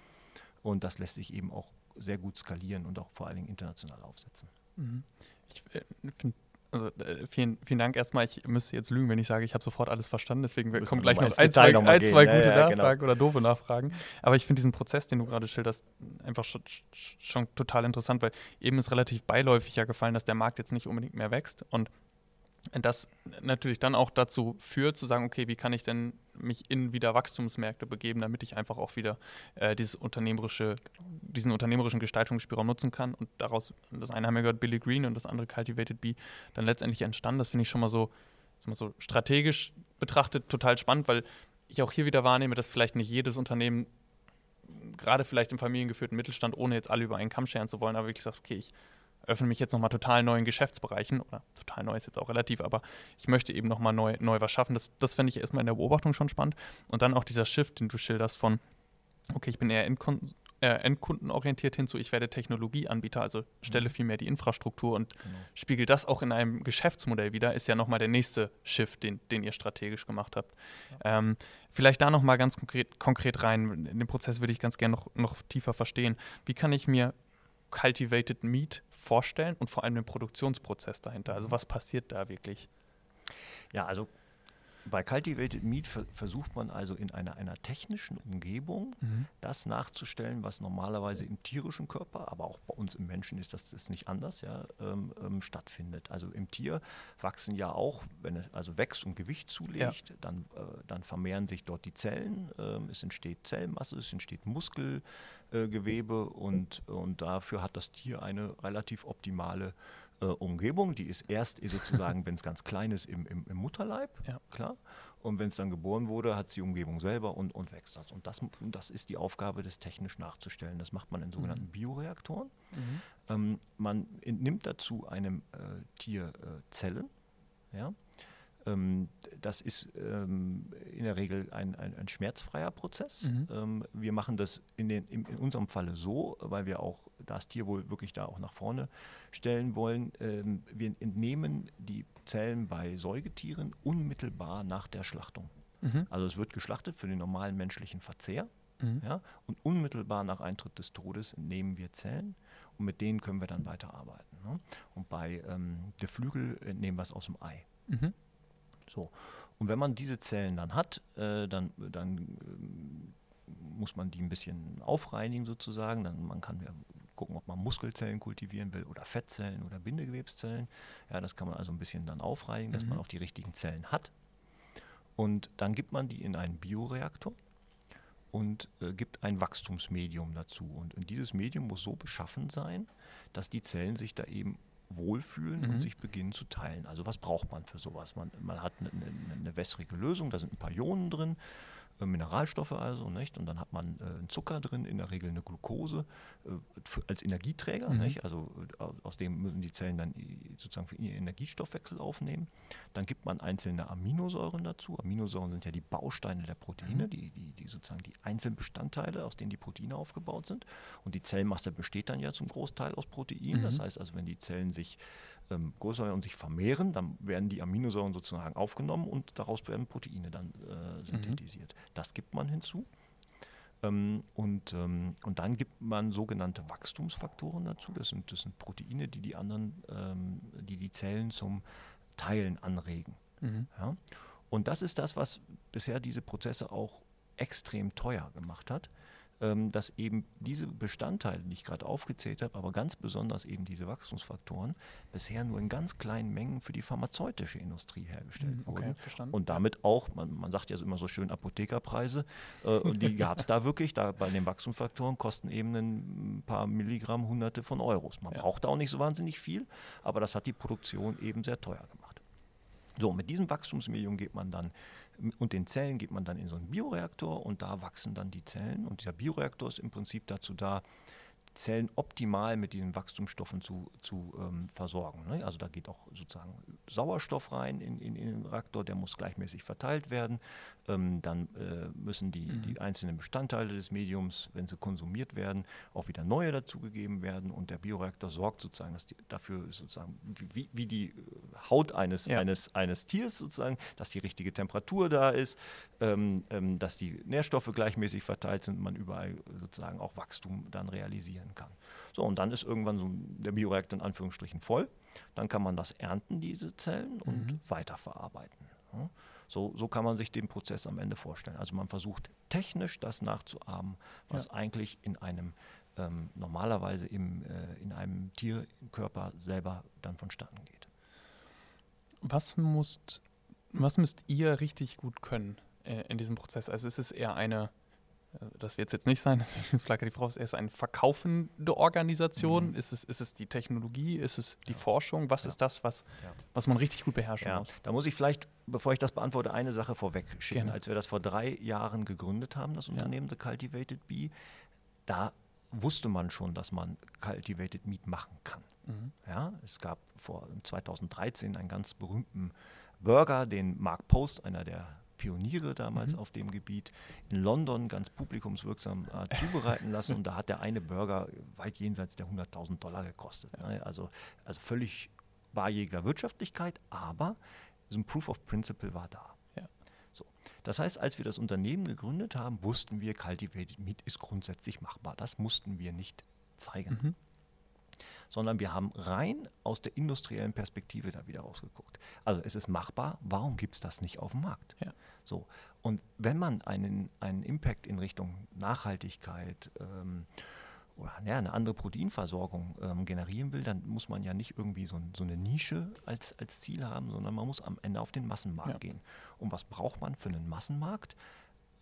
Und das lässt sich eben auch sehr gut skalieren und auch vor allen Dingen international aufsetzen. Mhm. Ich äh, finde also äh, vielen, vielen Dank erstmal. Ich müsste jetzt lügen, wenn ich sage, ich habe sofort alles verstanden. Deswegen kommen gleich noch ein, zwei, noch ein, zwei gute ja, ja, genau. Nachfragen genau. oder doofe Nachfragen. Aber ich finde diesen Prozess, den du gerade schilderst, einfach schon, schon, total interessant, weil eben ist relativ beiläufig ja gefallen, dass der Markt jetzt nicht unbedingt mehr wächst. Und das natürlich dann auch dazu führt, zu sagen, okay, wie kann ich denn mich in wieder Wachstumsmärkte begeben, damit ich einfach auch wieder äh, dieses unternehmerische, diesen unternehmerischen Gestaltungsspielraum nutzen kann. Und daraus, das eine haben wir gehört, Billy Green und das andere Cultivated Bee, dann letztendlich entstanden. Das finde ich schon mal so, mal so strategisch betrachtet total spannend, weil ich auch hier wieder wahrnehme, dass vielleicht nicht jedes Unternehmen, gerade vielleicht im familiengeführten Mittelstand, ohne jetzt alle über einen Kamm scheren zu wollen, aber wirklich sagt, okay, ich öffne mich jetzt nochmal total neuen Geschäftsbereichen oder total neu ist jetzt auch relativ, aber ich möchte eben nochmal neu, neu was schaffen. Das, das fände ich erstmal in der Beobachtung schon spannend. Und dann auch dieser Shift, den du schilderst von, okay, ich bin eher Endkunden, äh, endkundenorientiert hinzu, ich werde Technologieanbieter, also stelle mhm. vielmehr die Infrastruktur und genau. spiegel das auch in einem Geschäftsmodell wieder, ist ja nochmal der nächste Shift, den, den ihr strategisch gemacht habt. Ja. Ähm, vielleicht da nochmal ganz konkret, konkret rein, in den Prozess würde ich ganz gerne noch, noch tiefer verstehen. Wie kann ich mir Cultivated Meat vorstellen und vor allem den Produktionsprozess dahinter? Also was passiert da wirklich? Ja, also bei Cultivated Meat versucht man also in einer, einer technischen Umgebung mhm. das nachzustellen, was normalerweise im tierischen Körper, aber auch bei uns im Menschen ist das ist nicht anders, ja, ähm, ähm, stattfindet. Also im Tier wachsen ja auch, wenn es also wächst und Gewicht zulegt, ja. dann, äh, dann vermehren sich dort die Zellen, äh, es entsteht Zellmasse, es entsteht Muskelgewebe äh, und, und dafür hat das Tier eine relativ optimale äh, Umgebung. Die ist erst sozusagen, <laughs> wenn es ganz klein ist, im, im, im Mutterleib, ja. klar. Und wenn es dann geboren wurde, hat sie die Umgebung selber und, und wächst das. Und das, das ist die Aufgabe, das technisch nachzustellen. Das macht man in sogenannten mhm. Bioreaktoren. Mhm. Ähm, man entnimmt dazu einem äh, Tier äh, Zellen, ja, ähm, das ist ähm, in der Regel ein, ein, ein schmerzfreier Prozess. Mhm. Ähm, wir machen das in, den, in, in, unserem Falle so, weil wir auch das Tierwohl wirklich da auch nach vorne stellen wollen. Ähm, wir entnehmen die Zellen bei Säugetieren unmittelbar nach der Schlachtung. Mhm. Also es wird geschlachtet für den normalen menschlichen Verzehr. Mhm. Ja, und unmittelbar nach Eintritt des Todes nehmen wir Zellen und mit denen können wir dann weiterarbeiten. Ne? Und bei ähm, der Flügel nehmen wir es aus dem Ei. Mhm. So. Und wenn man diese Zellen dann hat, äh, dann, dann äh, muss man die ein bisschen aufreinigen sozusagen. Dann man kann ja gucken, ob man Muskelzellen kultivieren will oder Fettzellen oder Bindegewebszellen. Ja, das kann man also ein bisschen dann aufreinigen, dass mhm. man auch die richtigen Zellen hat. Und dann gibt man die in einen Bioreaktor und äh, gibt ein Wachstumsmedium dazu. Und, und, dieses Medium muss so beschaffen sein, dass die Zellen sich da eben wohlfühlen mhm. und sich beginnen zu teilen. Also was braucht man für sowas? Man, man hat eine, eine, eine wässrige Lösung, da sind ein paar Ionen drin. Äh, Mineralstoffe also, nicht? Und dann hat man äh, einen Zucker drin, in der Regel eine Glucose äh, als Energieträger, mhm. nicht? Also aus dem müssen die Zellen dann sozusagen für ihren Energiestoffwechsel aufnehmen. Dann gibt man einzelne Aminosäuren dazu. Aminosäuren sind ja die Bausteine der Proteine, mhm. die, die, die sozusagen die einzelnen Bestandteile, aus denen die Proteine aufgebaut sind. Und die Zellmasse besteht dann ja zum Großteil aus Proteinen. Mhm. Das heißt also, wenn die Zellen sich ähm, größer und sich vermehren, dann werden die Aminosäuren sozusagen aufgenommen und daraus werden Proteine dann äh, synthetisiert. Mhm. Das gibt man hinzu. Ähm, und, ähm, und dann gibt man sogenannte Wachstumsfaktoren dazu. Das sind, das sind Proteine, die die anderen, ähm, die die Zellen zum Teilen anregen. Mhm. Ja? Und das ist das, was bisher diese Prozesse auch extrem teuer gemacht hat. Ähm, dass eben diese Bestandteile, die ich gerade aufgezählt habe, aber ganz besonders eben diese Wachstumsfaktoren, bisher nur in ganz kleinen Mengen für die pharmazeutische Industrie hergestellt mhm, okay, wurden. Verstanden. Und damit auch, man, man sagt ja immer so schön Apothekerpreise, äh, und die <laughs> gab es da wirklich, da bei den Wachstumsfaktoren kosten eben ein paar Milligramm Hunderte von Euros. Man ja. braucht da auch nicht so wahnsinnig viel, aber das hat die Produktion eben sehr teuer gemacht. So, mit diesem Wachstumsmedium geht man dann und den Zellen geht man dann in so einen Bioreaktor und da wachsen dann die Zellen. Und dieser Bioreaktor ist im Prinzip dazu da, Zellen optimal mit diesen Wachstumsstoffen zu, zu ähm, versorgen. Ne? Also da geht auch sozusagen Sauerstoff rein in, in, in, den Reaktor, der muss gleichmäßig verteilt werden. Ähm, dann äh, müssen die, mhm. die einzelnen Bestandteile des Mediums, wenn sie konsumiert werden, auch wieder neue dazugegeben werden. Und der Bioreaktor sorgt sozusagen dass die, dafür, sozusagen, wie, wie die Haut eines, ja. eines, eines Tiers sozusagen, dass die richtige Temperatur da ist, ähm, ähm dass die Nährstoffe gleichmäßig verteilt sind, man überall sozusagen auch Wachstum dann realisieren werden kann. So, und dann ist irgendwann so der Bioreaktor in Anführungsstrichen voll. Dann kann man das ernten, diese Zellen, und mhm. weiterverarbeiten. Ja. So, so kann man sich den Prozess am Ende vorstellen. Also man versucht technisch das nachzuahmen, was ja. eigentlich in einem ähm, normalerweise im, äh, in einem Tierkörper selber dann vonstatten geht. Was, musst, was müsst ihr richtig gut können äh, in diesem Prozess? Also ist es eher eine das wird es jetzt nicht sein, <laughs> deswegen die Frau, ist es eine verkaufende Organisation? Mhm. Ist, es, ist es die Technologie? Ist es die ja. Forschung? Was ja. ist das, was, ja. was man richtig gut beherrschen muss? Da muss ich vielleicht, bevor ich das beantworte, eine Sache vorweg schicken. Gerne. Als wir das vor drei Jahren gegründet haben, das Unternehmen The Cultivated Bee, da wusste man schon, dass man Cultivated Meat machen kann. Mhm. Ja, es gab vor 2013 einen ganz berühmten Burger, den Mark Post, einer der Pioniere damals mhm. auf dem Gebiet in London ganz publikumswirksam äh, <laughs> zubereiten lassen. und da hat der eine Burger weit jenseits der 100.000 Dollar gekostet. Ne? Also, also völlig barjäger Wirtschaftlichkeit, aber so ein Proof of Principle war da. Ja. So. Das heißt, als wir das Unternehmen gegründet haben, wussten wir, Cultivated Meat ist grundsätzlich machbar. Das mussten wir nicht zeigen. Mhm sondern wir haben rein aus der industriellen Perspektive da wieder rausgeguckt. Also es ist machbar, warum gibt es das nicht auf dem Markt? Ja. So. Und wenn man einen, einen Impact in Richtung Nachhaltigkeit ähm, oder ja, eine andere Proteinversorgung ähm, generieren will, dann muss man ja nicht irgendwie so, so, eine Nische als, als Ziel haben, sondern man muss am Ende auf den Massenmarkt ja. gehen. Und was braucht man für einen Massenmarkt?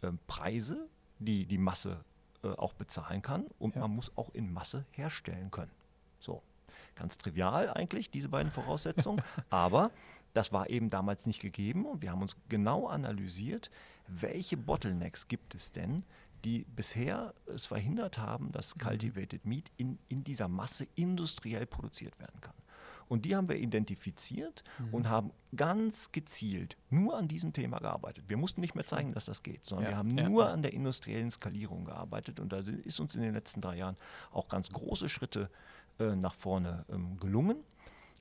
Ähm, Preise, die die Masse äh, auch bezahlen kann und ja. man muss auch in Masse herstellen können. So, ganz trivial eigentlich, diese beiden Voraussetzungen, <laughs> aber das war eben damals nicht gegeben und wir haben uns genau analysiert, welche Bottlenecks gibt es denn, die bisher es verhindert haben, dass mhm. Cultivated Meat in, in dieser Masse industriell produziert werden kann. Und die haben wir identifiziert mhm. und haben ganz gezielt nur an diesem Thema gearbeitet. Wir mussten nicht mehr zeigen, dass das geht, sondern ja, wir haben ja, nur an der industriellen Skalierung gearbeitet. Und da ist uns in den letzten drei Jahren auch ganz große Schritte äh, nach vorne ähm, gelungen.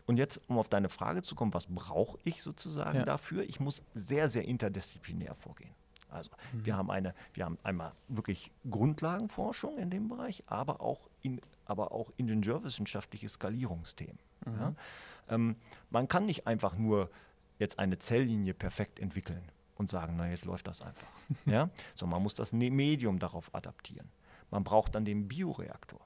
Und jetzt, um auf deine Frage zu kommen, was brauche ich sozusagen ja. dafür? Ich muss sehr, sehr interdisziplinär vorgehen. Also mhm. wir haben eine, wir haben einmal wirklich Grundlagenforschung in dem Bereich, aber auch in, aber auch ingenieurwissenschaftliche Skalierungsthemen. Mhm. Ja? Ähm, man kann nicht einfach nur jetzt eine Zelllinie perfekt entwickeln und sagen, na jetzt läuft das einfach. <laughs> ja? So, man muss das ne-, Medium darauf adaptieren. Man braucht dann den Bioreaktor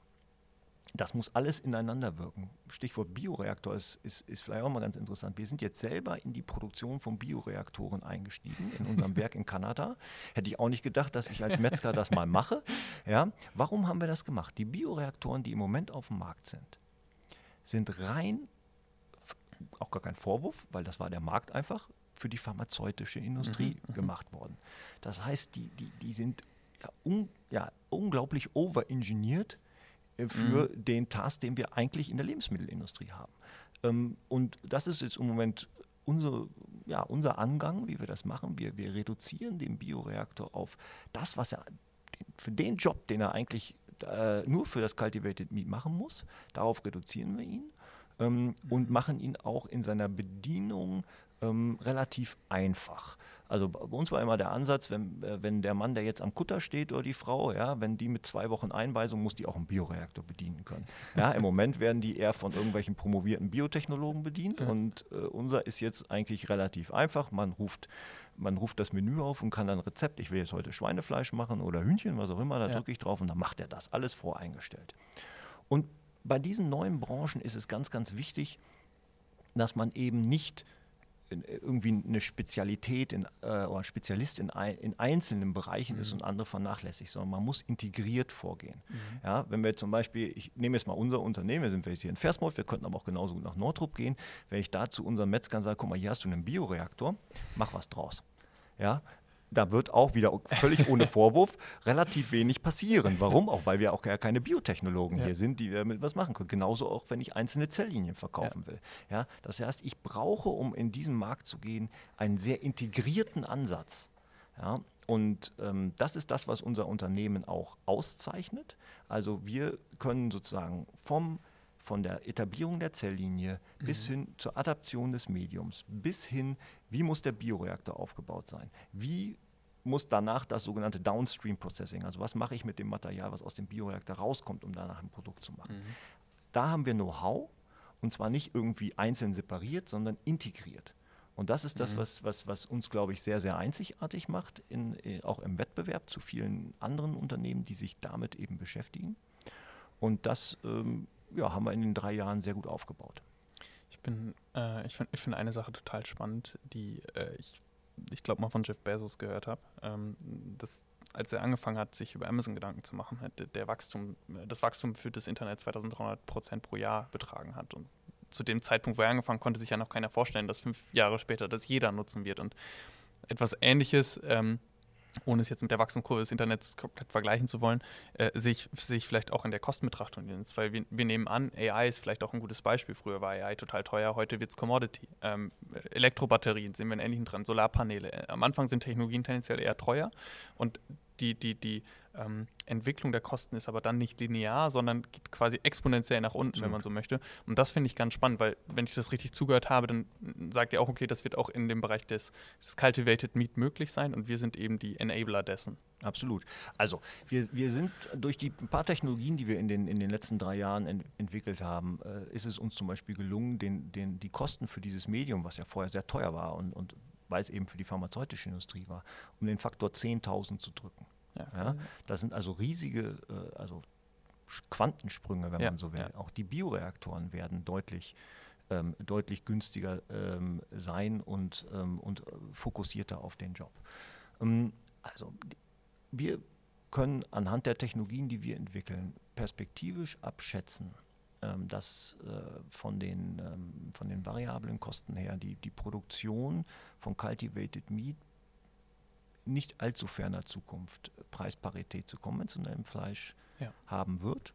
das muss alles ineinander wirken. Stichwort Bioreaktor ist, ist, ist vielleicht auch mal ganz interessant. Wir sind jetzt selber in die Produktion von Bioreaktoren eingestiegen in unserem <laughs> Werk in Kanada. Hätte ich auch nicht gedacht, dass ich als Metzger das mal mache. Ja, warum haben wir das gemacht? Die Bioreaktoren, die im Moment auf dem Markt sind, sind rein, auch gar kein Vorwurf, weil das war der Markt einfach, für die pharmazeutische Industrie mhm. mhm. gemacht worden. Das heißt, die, die, die sind ja, un, ja unglaublich overengineert für mhm. den Task, den wir eigentlich in der Lebensmittelindustrie haben. Ähm, und das ist jetzt im Moment unsere, ja, unser Angang, wie wir das machen. Wir, wir reduzieren den Bioreaktor auf das, was er für den Job, den er eigentlich äh, nur für das Cultivated Meat machen muss. Darauf reduzieren wir ihn ähm, mhm. und machen ihn auch in seiner Bedienung ähm, relativ einfach. Also bei uns war immer der Ansatz, wenn, äh, wenn der Mann, der jetzt am Kutter steht oder die Frau, ja, wenn die mit zwei Wochen Einweisung, muss die auch einen Bioreaktor bedienen können. Ja, Im Moment werden die eher von irgendwelchen promovierten Biotechnologen bedient ja. und äh, unser ist jetzt eigentlich relativ einfach. Man ruft, man ruft das Menü auf und kann dann Rezept, ich will jetzt heute Schweinefleisch machen oder Hühnchen, was auch immer, da ja. drücke ich drauf und dann macht er das, alles voreingestellt. Und bei diesen neuen Branchen ist es ganz, ganz wichtig, dass man eben nicht irgendwie eine Spezialität in, äh, oder Spezialist in, ein, in einzelnen Bereichen mhm. ist und andere vernachlässigt, sondern man muss integriert vorgehen. Mhm. Ja, wenn wir zum Beispiel, ich nehme jetzt mal unser Unternehmen, wir sind jetzt hier in Versmold, wir könnten aber auch genauso gut nach Nordrup gehen, wenn ich da zu unserem Metzgern sage, guck mal, hier hast du einen Bioreaktor, mach was draus. Ja, da wird auch wieder völlig ohne <laughs> Vorwurf relativ wenig passieren. Warum? Auch weil wir auch keine Biotechnologen ja. hier sind, die damit was machen können. Genauso auch, wenn ich einzelne Zelllinien verkaufen ja. will. Ja, das heißt, ich brauche, um in diesen Markt zu gehen, einen sehr integrierten Ansatz. Ja, und ähm, das ist das, was unser Unternehmen auch auszeichnet. Also wir können sozusagen vom von der Etablierung der Zelllinie mhm. bis hin zur Adaption des Mediums, bis hin, wie muss der Bioreaktor aufgebaut sein, wie muss danach das sogenannte Downstream Processing, also was mache ich mit dem Material, was aus dem Bioreaktor rauskommt, um danach ein Produkt zu machen. Mhm. Da haben wir Know-how und zwar nicht irgendwie einzeln separiert, sondern integriert. Und das ist das, mhm. was, was, was uns, glaube ich, sehr, sehr einzigartig macht, in, äh, auch im Wettbewerb zu vielen anderen Unternehmen, die sich damit eben beschäftigen. Und das ähm, ja, haben wir in den drei Jahren sehr gut aufgebaut. Ich bin, äh, ich finde ich find eine Sache total spannend, die äh, ich, ich glaube mal von Jeff Bezos gehört habe. Ähm, als er angefangen hat, sich über Amazon Gedanken zu machen, der, der Wachstum, das Wachstum für das Internet 2300 Prozent pro Jahr betragen hat. Und zu dem Zeitpunkt, wo er angefangen konnte sich ja noch keiner vorstellen, dass fünf Jahre später das jeder nutzen wird. Und etwas Ähnliches ähm, ohne es jetzt mit der Wachstumskurve des Internets komplett vergleichen zu wollen, äh, sehe, ich, vielleicht auch in der Kostenbetrachtung. Weil wir, wir, nehmen an, AI ist vielleicht auch ein gutes Beispiel. Früher war AI total teuer, heute wird es Commodity. Ähm, Elektrobatterien sehen wir einen ähnlichen dran, Solarpaneele. Am Anfang sind Technologien tendenziell eher teuer und die, die, die ähm, Entwicklung der Kosten ist aber dann nicht linear, sondern geht quasi exponentiell nach unten, Absolut. wenn man so möchte. Und das finde ich ganz spannend, weil wenn ich das richtig zugehört habe, dann sagt ihr auch, okay, das wird auch in dem Bereich des, des Cultivated Meat möglich sein und wir sind eben die Enabler dessen. Absolut. Also wir, wir sind durch die paar Technologien, die wir in den, in den letzten drei Jahren ent entwickelt haben, äh, ist es uns zum Beispiel gelungen, den, den, die Kosten für dieses Medium, was ja vorher sehr teuer war und, und weil es eben für die pharmazeutische Industrie war, um den Faktor 10.000 zu drücken. Ja. ja. Das sind also riesige, äh, also Quantensprünge, wenn ja. man so will. Ja. Auch die Bioreaktoren werden deutlich, ähm, deutlich günstiger ähm, sein und, ähm, und äh, fokussierter auf den Job. Ähm, also wir können anhand der Technologien, die wir entwickeln, perspektivisch abschätzen, ähm, dass äh, von, den, ähm, von den variablen Kosten her die, die Produktion von Cultivated Meat nicht allzu ferner Zukunft Preisparität zu konventionellem Fleisch ja. haben wird.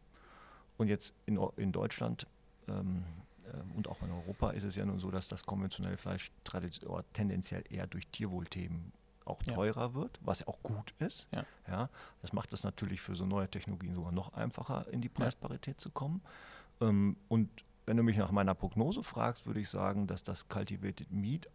Und jetzt in, in Deutschland ähm, äh, und auch in Europa ist es ja nun so, dass das konventionelle Fleisch tendenziell eher durch Tierwohlthemen auch teurer ja. wird, was ja auch gut ist. Ja. ja. das macht es natürlich für so neue Technologien sogar noch einfacher, in die Preisparität zu kommen. Ähm, und wenn du mich nach meiner Prognose fragst, würde ich sagen, dass das Cultivated Meat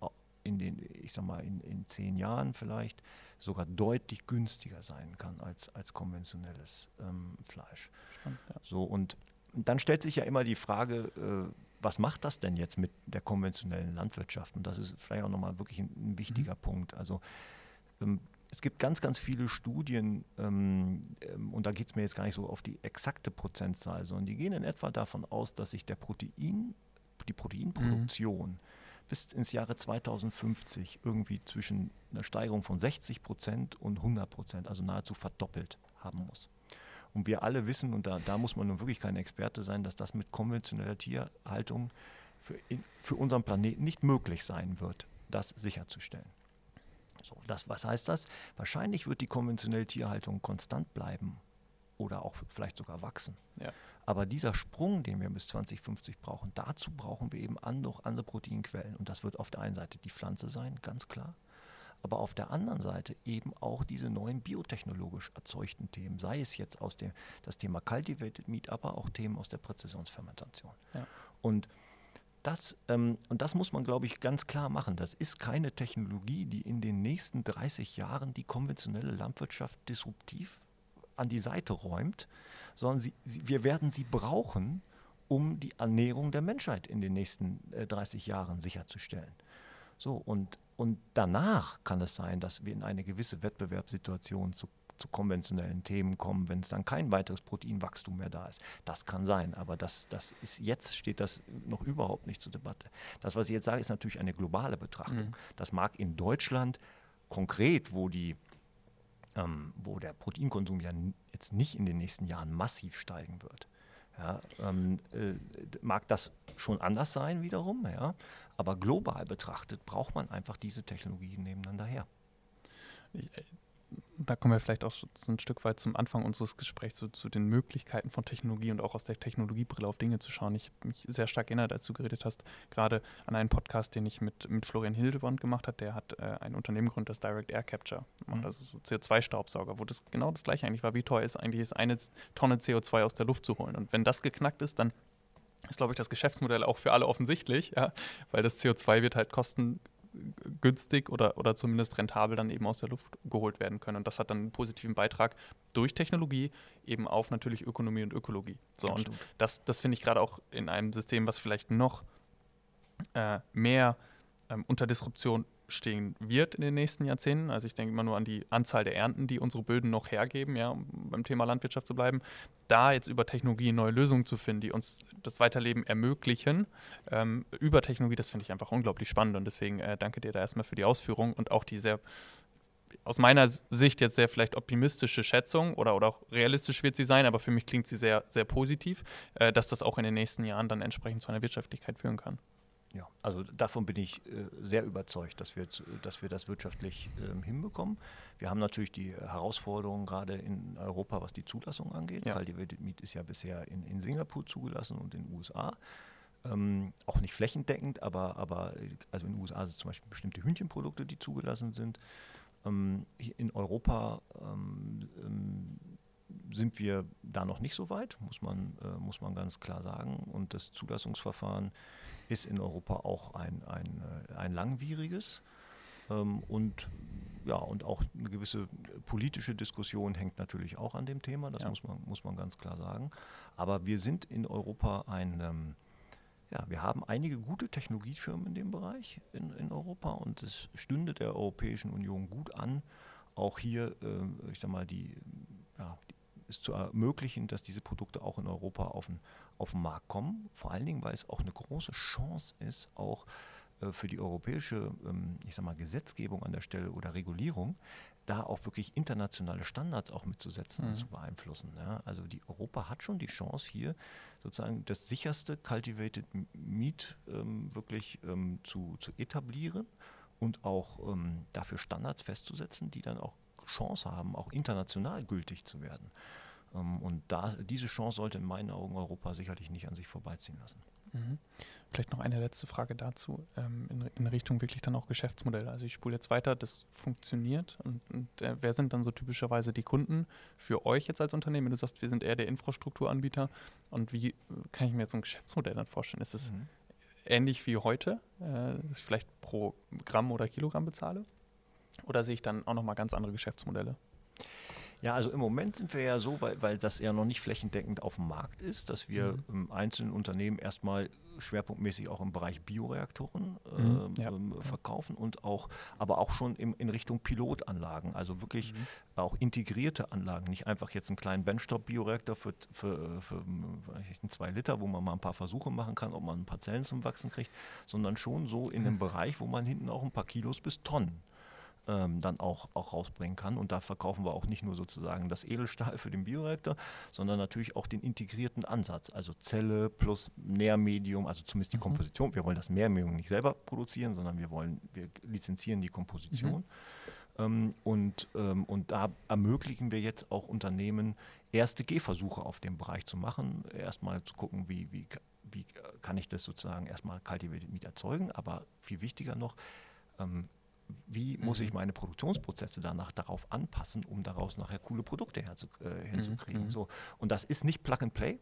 in den, ich sag mal, in, in zehn Jahren vielleicht sogar deutlich günstiger sein kann als, als konventionelles ähm, Fleisch. Spannend, ja. So, und dann stellt sich ja immer die Frage, äh, was macht das denn jetzt mit der konventionellen Landwirtschaft? Und das ist vielleicht auch nochmal wirklich ein, ein wichtiger mhm. Punkt. Also ähm, es gibt ganz, ganz viele Studien, ähm, ähm und da geht es mir jetzt gar nicht so auf die exakte Prozentzahl, sondern die gehen in etwa davon aus, dass sich der Protein, die Proteinproduktion mhm bis ins Jahre 2050 irgendwie zwischen einer Steigerung von 60 Prozent und 100 Prozent, also nahezu verdoppelt haben muss. Und wir alle wissen, und da, da muss man nun wirklich kein Experte sein, dass das mit konventioneller Tierhaltung für, in, für unseren Planeten nicht möglich sein wird. das sicherzustellen. So, das, was heißt das? Wahrscheinlich wird die konventionelle Tierhaltung konstant bleiben oder auch vielleicht sogar wachsen. Ja. Aber dieser Sprung, den wir bis 2050 brauchen, dazu brauchen wir eben noch andere Proteinquellen. Und das wird auf der einen Seite die Pflanze sein, ganz klar. Aber auf der anderen Seite eben auch diese neuen biotechnologisch erzeugten Themen, sei es jetzt aus dem das Thema Cultivated Meat, aber auch Themen aus der Präzisionsfermentation. Ja. Und das, ähm, und das muss man, glaube ich, ganz klar machen. Das ist keine Technologie, die in den nächsten 30 Jahren die konventionelle Landwirtschaft disruptiv an die Seite räumt, sondern sie, sie, wir werden sie brauchen, um die Ernährung der Menschheit in den nächsten äh, 30 Jahren sicherzustellen. So, und, und danach kann es sein, dass wir in eine gewisse Wettbewerbssituation zu, zu konventionellen Themen kommen, wenn es dann kein weiteres Proteinwachstum mehr da ist. Das kann sein, aber das, das ist jetzt steht das noch überhaupt nicht zur Debatte. Das, was ich jetzt sage, ist natürlich eine globale Betrachtung. Mhm. Das mag in Deutschland konkret, wo die ähm, wo der Proteinkonsum ja jetzt nicht in den nächsten Jahren massiv steigen wird. Ja, ähm, äh, mag das schon anders sein wiederum, ja, aber global betrachtet braucht man einfach diese Technologien nebeneinander her. Da kommen wir vielleicht auch so ein Stück weit zum Anfang unseres Gesprächs zu, zu, den Möglichkeiten von Technologie und auch aus der Technologiebrille auf Dinge zu schauen. Ich habe mich sehr stark erinnert, als du geredet hast, gerade an einen Podcast, den ich mit, mit Florian Hildebrand gemacht habe. Der hat äh, ein Unternehmen gegründet, das Direct Air Capture. Und das ist so CO2-Staubsauger, wo das genau das gleiche eigentlich war. Wie teuer ist eigentlich ist, eine Tonne CO2 aus der Luft zu holen? Und wenn das geknackt ist, dann ist, glaube ich, das Geschäftsmodell auch für alle offensichtlich, ja, weil das CO2 wird halt kosten günstig oder, oder zumindest rentabel dann eben aus der Luft geholt werden können. Und das hat dann einen positiven Beitrag durch Technologie eben auf natürlich Ökonomie und Ökologie. So, Absolut. und das, das finde ich gerade auch in einem System, was vielleicht noch äh, mehr ähm, unter Disruption stehen wird in den nächsten Jahrzehnten. Also ich denke immer nur an die Anzahl der Ernten, die unsere Böden noch hergeben, ja, um beim Thema Landwirtschaft zu bleiben. Da jetzt über Technologie neue Lösungen zu finden, die uns das Weiterleben ermöglichen, ähm, über Technologie, das finde ich einfach unglaublich spannend. Und deswegen äh, danke dir da erstmal für die Ausführung und auch die sehr aus meiner Sicht jetzt sehr vielleicht optimistische Schätzung oder, oder auch realistisch wird sie sein, aber für mich klingt sie sehr, sehr positiv, äh, dass das auch in den nächsten Jahren dann entsprechend zu einer Wirtschaftlichkeit führen kann. Ja, also davon bin ich äh, sehr überzeugt, dass wir, dass wir das wirtschaftlich ähm, hinbekommen. Wir haben natürlich die Herausforderungen gerade in Europa, was die Zulassung angeht. Ja. Cultivated Meat ist ja bisher in, in Singapur zugelassen und in den USA. Ähm, auch nicht flächendeckend, aber, aber also in den USA sind es zum Beispiel bestimmte Hühnchenprodukte, die zugelassen sind. Ähm, in Europa ähm, ähm, sind wir da noch nicht so weit, muss man, äh, muss man ganz klar sagen. Und das Zulassungsverfahren ist in Europa auch ein, ein, äh, ein langwieriges. Ähm, und ja, und auch eine gewisse politische Diskussion hängt natürlich auch an dem Thema, das ja. muss, man, muss man ganz klar sagen. Aber wir sind in Europa ein, ähm, ja, wir haben einige gute Technologiefirmen in dem Bereich in, in Europa und es stünde der Europäischen Union gut an, auch hier, äh, ich sag mal, die, ja, die es zu ermöglichen, dass diese Produkte auch in Europa auf den, auf den Markt kommen. Vor allen Dingen, weil es auch eine große Chance ist, auch äh, für die europäische ähm, ich sag mal, Gesetzgebung an der Stelle oder Regulierung, da auch wirklich internationale Standards auch mitzusetzen mhm. und zu beeinflussen. Ja. Also die Europa hat schon die Chance hier sozusagen das sicherste Cultivated Meat ähm, wirklich ähm, zu, zu etablieren und auch ähm, dafür Standards festzusetzen, die dann auch Chance haben, auch international gültig zu werden. Ähm, und da, diese Chance sollte in meinen Augen Europa sicherlich nicht an sich vorbeiziehen lassen. Mhm. Vielleicht noch eine letzte Frage dazu, ähm, in, in, Richtung wirklich dann auch Geschäftsmodelle. Also ich spule jetzt weiter, das funktioniert. Und, und äh, wer sind dann so typischerweise die Kunden für euch jetzt als Unternehmen? Wenn du sagst, wir sind eher der Infrastrukturanbieter. Und wie kann ich mir jetzt so ein Geschäftsmodell dann vorstellen? Ist es mhm. ähnlich wie heute, äh, dass ich vielleicht pro Gramm oder Kilogramm bezahle? Oder sehe ich dann auch nochmal ganz andere Geschäftsmodelle? Ja, also im Moment sind wir ja so, weil, weil das ja noch nicht flächendeckend auf dem Markt ist, dass wir mhm. im einzelnen Unternehmen erstmal schwerpunktmäßig auch im Bereich Bioreaktoren äh, ja. ähm, verkaufen und auch, aber auch schon im, in Richtung Pilotanlagen, also wirklich mhm. auch integrierte Anlagen, nicht einfach jetzt einen kleinen Benchtop-Bioreaktor für, für, für, für zwei Liter, wo man mal ein paar Versuche machen kann, ob man ein paar Zellen zum Wachsen kriegt, sondern schon so in einem Bereich, wo man hinten auch ein paar Kilos bis Tonnen ähm, dann auch, auch rausbringen kann. Und da verkaufen wir auch nicht nur sozusagen das Edelstahl für den Bioreaktor, sondern natürlich auch den integrierten Ansatz, also Zelle plus Nährmedium, also zumindest die mhm. Komposition. Wir wollen das Nährmedium nicht selber produzieren, sondern wir wollen, wir lizenzieren die Komposition. Mhm. Ähm, und, ähm, und da ermöglichen wir jetzt auch Unternehmen, erste Gehversuche auf dem Bereich zu machen. Erstmal zu gucken, wie, wie, wie kann ich das sozusagen erstmal Meat erzeugen, aber viel wichtiger noch, ähm, wie mhm. muss ich meine Produktionsprozesse danach darauf anpassen, um daraus nachher coole Produkte herzu, äh, hinzukriegen. Mhm. So. Und das ist nicht Plug and Play,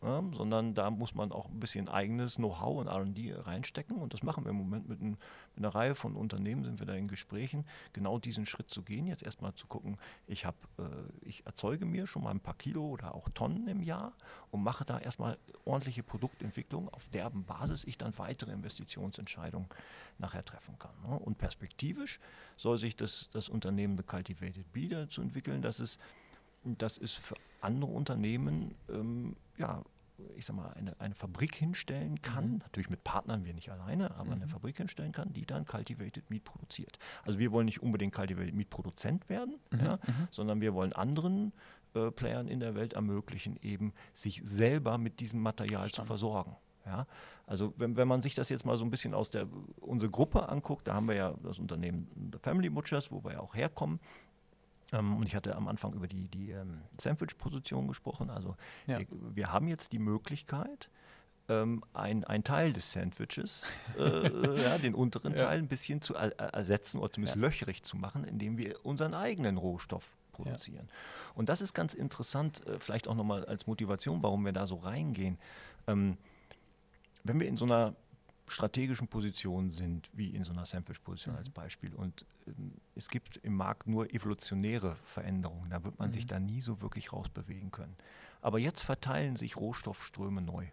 ja, sondern da muss man auch ein bisschen eigenes Know-how und RD reinstecken. Und das machen wir im Moment mit, ein, mit, einer Reihe von Unternehmen, sind wir da in Gesprächen, genau diesen Schritt zu gehen. Jetzt erstmal zu gucken, ich, hab, äh, ich erzeuge mir schon mal ein paar Kilo oder auch Tonnen im Jahr und mache da erstmal ordentliche Produktentwicklung, auf deren Basis ich dann weitere Investitionsentscheidungen nachher treffen kann. Ne? Und perspektivisch soll sich das, das Unternehmen The Cultivated Bee dazu entwickeln, dass es das ist für andere Unternehmen ähm, ja, ich sag mal, eine, eine Fabrik hinstellen kann, mhm. natürlich mit Partnern, wir nicht alleine, aber mhm. eine Fabrik hinstellen kann, die dann Cultivated Meat produziert. Also wir wollen nicht unbedingt Cultivated Meat Produzent werden, mhm. Ja, mhm. sondern wir wollen anderen äh, Playern in der Welt ermöglichen, eben sich selber mit diesem Material Verstanden. zu versorgen. Ja, also wenn, wenn man sich das jetzt mal so ein bisschen aus der unsere Gruppe anguckt, da haben wir ja das Unternehmen The Family Butchers, wo wir ja auch herkommen, und ich hatte am Anfang über die, die ähm, Sandwich-Position gesprochen. Also ja. wir, wir, haben jetzt die Möglichkeit, ähm, ein, ein Teil des Sandwiches, äh, äh ja, den unteren <laughs> ja. Teil ein bisschen zu er ersetzen oder zumindest löchrig zu machen, indem wir unseren eigenen Rohstoff produzieren. Und das ist ganz interessant, äh, vielleicht auch nochmal als Motivation, warum wir da so reingehen. Ähm, wenn wir in so einer strategischen Positionen sind, wie in so einer Sandwich-Position mhm. als Beispiel. Und ähm, es gibt im Markt nur evolutionäre Veränderungen. Da wird man mhm. sich da nie so wirklich rausbewegen können. Aber jetzt verteilen sich Rohstoffströme neu.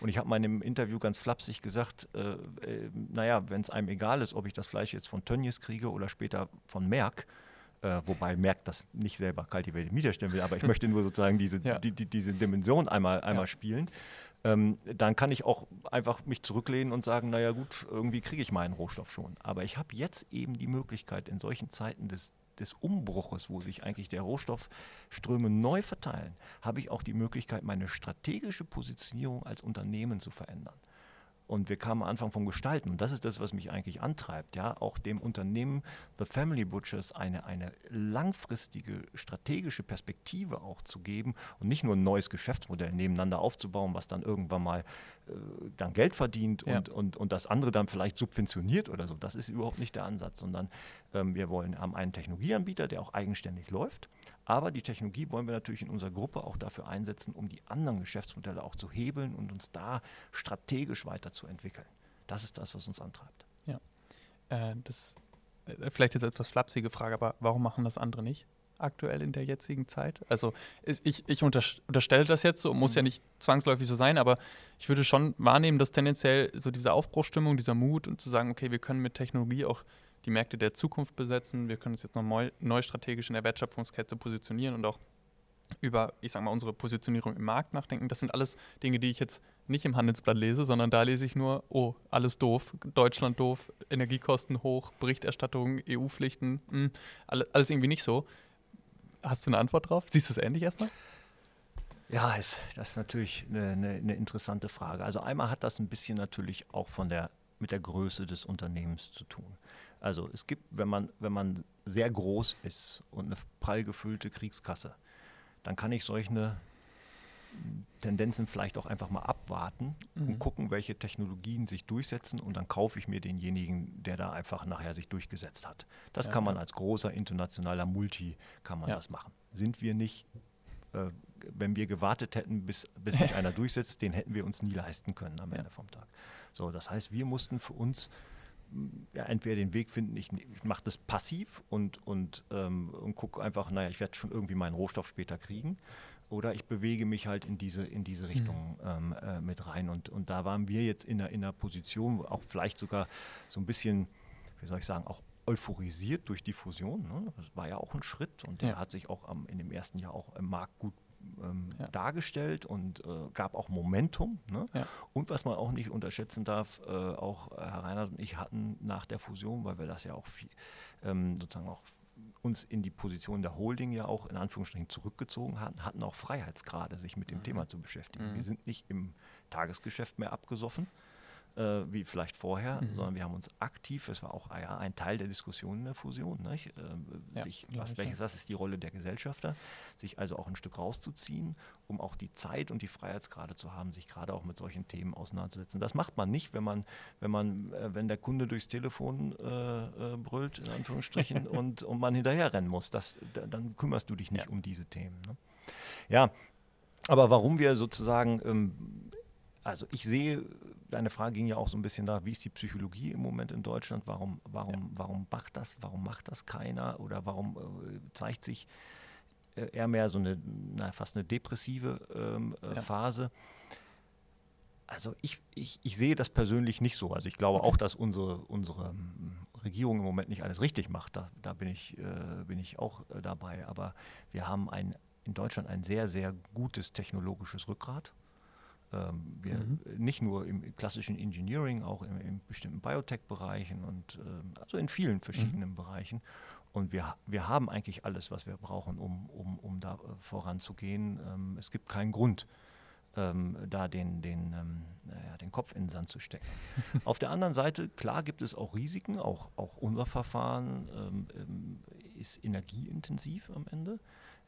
Und ich habe mal in einem Interview ganz flapsig gesagt, äh, äh, naja, wenn es einem egal ist, ob ich das Fleisch jetzt von Tönnies kriege oder später von Merck, äh, wobei Merck das nicht selber Cultivated Meat erstellen will, aber ich <laughs> möchte nur sozusagen diese, ja. die, die, diese Dimension einmal, einmal ja. spielen ähm, dann kann ich auch einfach mich zurücklehnen und sagen, naja gut, irgendwie kriege ich meinen Rohstoff schon. Aber ich habe jetzt eben die Möglichkeit in solchen Zeiten des, des Umbruches, wo sich eigentlich der Rohstoffströme neu verteilen, habe ich auch die Möglichkeit, meine strategische Positionierung als Unternehmen zu verändern. Und wir kamen am Anfang vom Gestalten. Und das ist das, was mich eigentlich antreibt, ja, auch dem Unternehmen The Family Butchers eine, eine langfristige strategische Perspektive auch zu geben und nicht nur ein neues Geschäftsmodell nebeneinander aufzubauen, was dann irgendwann mal äh, dann Geld verdient ja. und, und, und das andere dann vielleicht subventioniert oder so. Das ist überhaupt nicht der Ansatz, sondern ähm, wir wollen, haben einen Technologieanbieter, der auch eigenständig läuft, aber die Technologie wollen wir natürlich in unserer Gruppe auch dafür einsetzen, um die anderen Geschäftsmodelle auch zu hebeln und uns da strategisch weiterzuentwickeln. Das ist das, was uns antreibt. Ja. Äh, das äh, vielleicht jetzt etwas flapsige Frage, aber warum machen das andere nicht? aktuell in der jetzigen Zeit? Also ich, ich unterstelle das jetzt so, muss mhm. ja nicht zwangsläufig so sein, aber ich würde schon wahrnehmen, dass tendenziell so diese Aufbruchstimmung, dieser Mut und zu sagen, okay, wir können mit Technologie auch die Märkte der Zukunft besetzen. Wir können uns jetzt noch neu, strategisch in der Wertschöpfungskette positionieren und auch über, ich sag mal, unsere Positionierung im Markt nachdenken. Das sind alles Dinge, die ich jetzt nicht im Handelsblatt lese, sondern da lese ich nur, oh, alles doof, Deutschland doof, Energiekosten hoch, Berichterstattung, EU-Pflichten, hm, alles irgendwie nicht so. Hast du eine Antwort drauf? Siehst du es ähnlich erstmal? Ja, ist, das ist natürlich eine, eine, eine, interessante Frage. Also einmal hat das ein bisschen natürlich auch von der, mit der Größe des Unternehmens zu tun. Also es gibt, wenn man, wenn man sehr groß ist und eine prall gefüllte Kriegskasse, dann kann ich solche Tendenzen vielleicht auch einfach mal abwarten mhm. und gucken, welche Technologien sich durchsetzen und dann kaufe ich mir denjenigen, der da einfach nachher sich durchgesetzt hat. Das ja, kann man ja. als großer internationaler Multi kann man ja. das machen. Sind wir nicht, äh, wenn wir gewartet hätten, bis, bis sich <laughs> einer durchsetzt, den hätten wir uns nie leisten können am Ende vom Tag. So, das heißt, wir mussten für uns ja, entweder den Weg finden, ich, ich mache das passiv und, und, ähm, und gucke einfach, naja, ich werde schon irgendwie meinen Rohstoff später kriegen. Oder ich bewege mich halt in diese, in diese Richtung mhm. ähm, äh, mit rein. Und, und da waren wir jetzt in einer, in einer Position, auch vielleicht sogar so ein bisschen, wie soll ich sagen, auch euphorisiert durch die Fusion. Ne? Das war ja auch ein Schritt und der ja. hat sich auch am, in dem ersten Jahr auch im Markt gut ähm, ja. dargestellt und äh, gab auch Momentum. Ne? Ja. Und was man auch nicht unterschätzen darf, äh, auch Herr Reinhardt und ich hatten nach der Fusion, weil wir das ja auch viel, ähm, sozusagen auch uns in die Position der Holding ja auch in Anführungsstrichen zurückgezogen hatten, hatten auch Freiheitsgrade, sich mit dem mhm. Thema zu beschäftigen. Mhm. Wir sind nicht im Tagesgeschäft mehr abgesoffen, äh, wie vielleicht vorher, mhm. sondern wir haben uns aktiv, das war auch ja, ein Teil der Diskussion in der Fusion, nicht? Äh, ja, sich, was, welches, was ist die Rolle der Gesellschafter, sich also auch ein Stück rauszuziehen, um auch die Zeit und die Freiheitsgrade zu haben, sich gerade auch mit solchen Themen auseinanderzusetzen. Das macht man nicht, wenn man, wenn man, äh, wenn der Kunde durchs Telefon äh, äh brüllt, in Anführungsstrichen, <laughs> und, und man hinterher rennen muss. Das, da, dann kümmerst du dich nicht ja. um diese Themen. Ne? Ja, aber warum wir sozusagen ähm, also ich sehe, deine Frage ging ja auch so ein bisschen da, wie ist die Psychologie im Moment in Deutschland? Warum, warum, ja. warum macht das? Warum macht das keiner? Oder warum äh, zeigt sich äh, eher mehr so eine, na, fast eine depressive ähm, äh, ja. Phase? Also ich, ich, ich sehe das persönlich nicht so. Also ich glaube okay. auch, dass unsere, unsere ähm, Regierung im Moment nicht alles richtig macht. Da, da bin, ich, äh, bin ich auch äh, dabei. Aber wir haben ein, in Deutschland ein sehr, sehr gutes technologisches Rückgrat. Ähm, wir mhm. nicht nur im klassischen Engineering, auch in, in bestimmten Biotech-Bereichen und ähm, also in vielen verschiedenen mhm. Bereichen. Und wir, wir haben eigentlich alles, was wir brauchen, um, um, um da äh, voranzugehen. Ähm, es gibt keinen Grund, ähm, da den, den, ähm, naja, den Kopf in den Sand zu stecken. <laughs> Auf der anderen Seite, klar gibt es auch Risiken, auch, auch unser Verfahren ähm, ist energieintensiv am Ende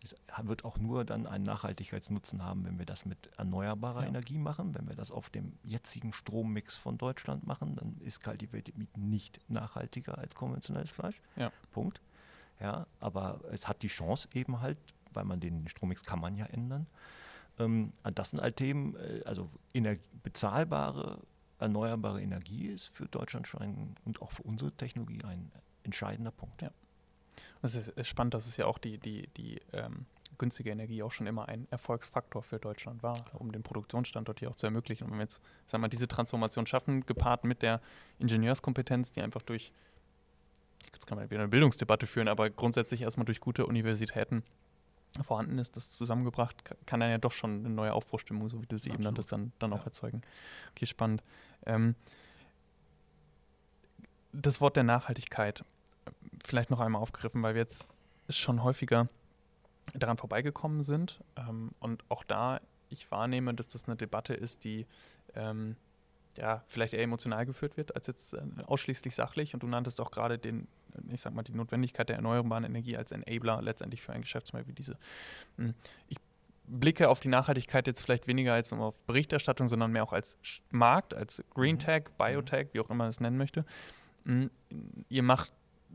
es wird auch nur dann einen Nachhaltigkeitsnutzen haben, wenn wir das mit erneuerbarer ja. Energie machen. Wenn wir das auf dem jetzigen Strommix von Deutschland machen, dann ist Cultivated nicht nachhaltiger als konventionelles Fleisch. Ja. Punkt. Ja, aber es hat die Chance eben halt, weil man den Strommix kann man ja ändern. Ähm, das sind halt Themen, äh, also bezahlbare, erneuerbare Energie ist für Deutschland schon ein, und auch für unsere Technologie ein entscheidender Punkt. Ja. Es ist spannend, dass es ja auch die, die, die ähm, günstige Energie auch schon immer ein Erfolgsfaktor für Deutschland war, um den Produktionsstandort hier auch zu ermöglichen. Und wenn wir jetzt, sagen wir, diese Transformation schaffen, gepaart mit der Ingenieurskompetenz, die einfach durch, jetzt kann man wieder eine Bildungsdebatte führen, aber grundsätzlich erstmal durch gute Universitäten vorhanden ist, das zusammengebracht, kann dann ja doch schon eine neue Aufbruchstimmung, so wie du sie Absolut. eben nanntest, dann, dann auch erzeugen. Okay, spannend. Ähm, das Wort der Nachhaltigkeit vielleicht noch einmal aufgegriffen, weil wir jetzt schon häufiger daran vorbeigekommen sind. Ähm, und auch da ich wahrnehme, dass das eine Debatte ist, die ähm, ja, vielleicht eher emotional geführt wird, als jetzt äh, ausschließlich sachlich. Und du nanntest auch gerade den, ich sag mal, die Notwendigkeit der erneuerbaren Energie als Enabler letztendlich für ein Geschäftsmodell wie diese. Hm, ich blicke auf die Nachhaltigkeit jetzt vielleicht weniger als auf Berichterstattung, sondern mehr auch als Markt, als Green mhm. Tech, Biotech, wie auch immer man es nennen möchte. Hm, ihr macht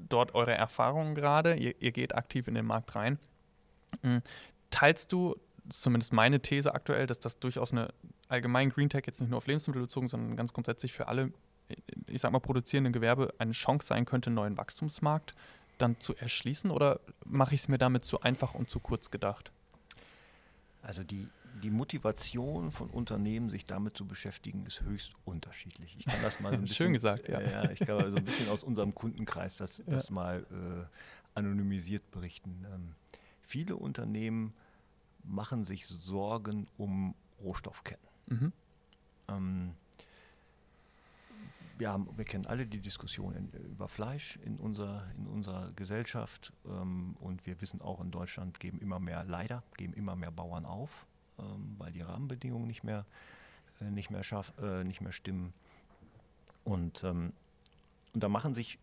dort eure Erfahrungen gerade? Ihr, ihr, geht aktiv in den Markt rein. Hm, teilst du, zumindest meine These aktuell, dass das durchaus eine allgemein Green Tech jetzt nicht nur auf Lebensmittel bezogen, sondern ganz grundsätzlich für alle, ich sag mal, produzierenden Gewerbe eine Chance sein könnte, einen neuen Wachstumsmarkt dann zu erschließen? Oder mache ich es mir damit zu einfach und zu kurz gedacht? Also die, die Motivation von Unternehmen, sich damit zu beschäftigen, ist höchst unterschiedlich. Ich kann das mal so ein <laughs> bisschen, Schön gesagt, ja. ja ich kann so ein bisschen aus unserem Kundenkreis das, das ja. mal äh, anonymisiert berichten. Ähm, viele Unternehmen machen sich Sorgen um Rohstoffketten. Mhm. Ähm, wir, haben, wir kennen alle die Diskussion in, über Fleisch in, unser, in unserer Gesellschaft ähm, und wir wissen auch in Deutschland geben immer mehr, leider, geben immer mehr Bauern auf ähm, weil die Rahmenbedingungen nicht mehr, äh, nicht mehr, schaff, äh, nicht mehr stimmen. Und, ähm, und da machen sich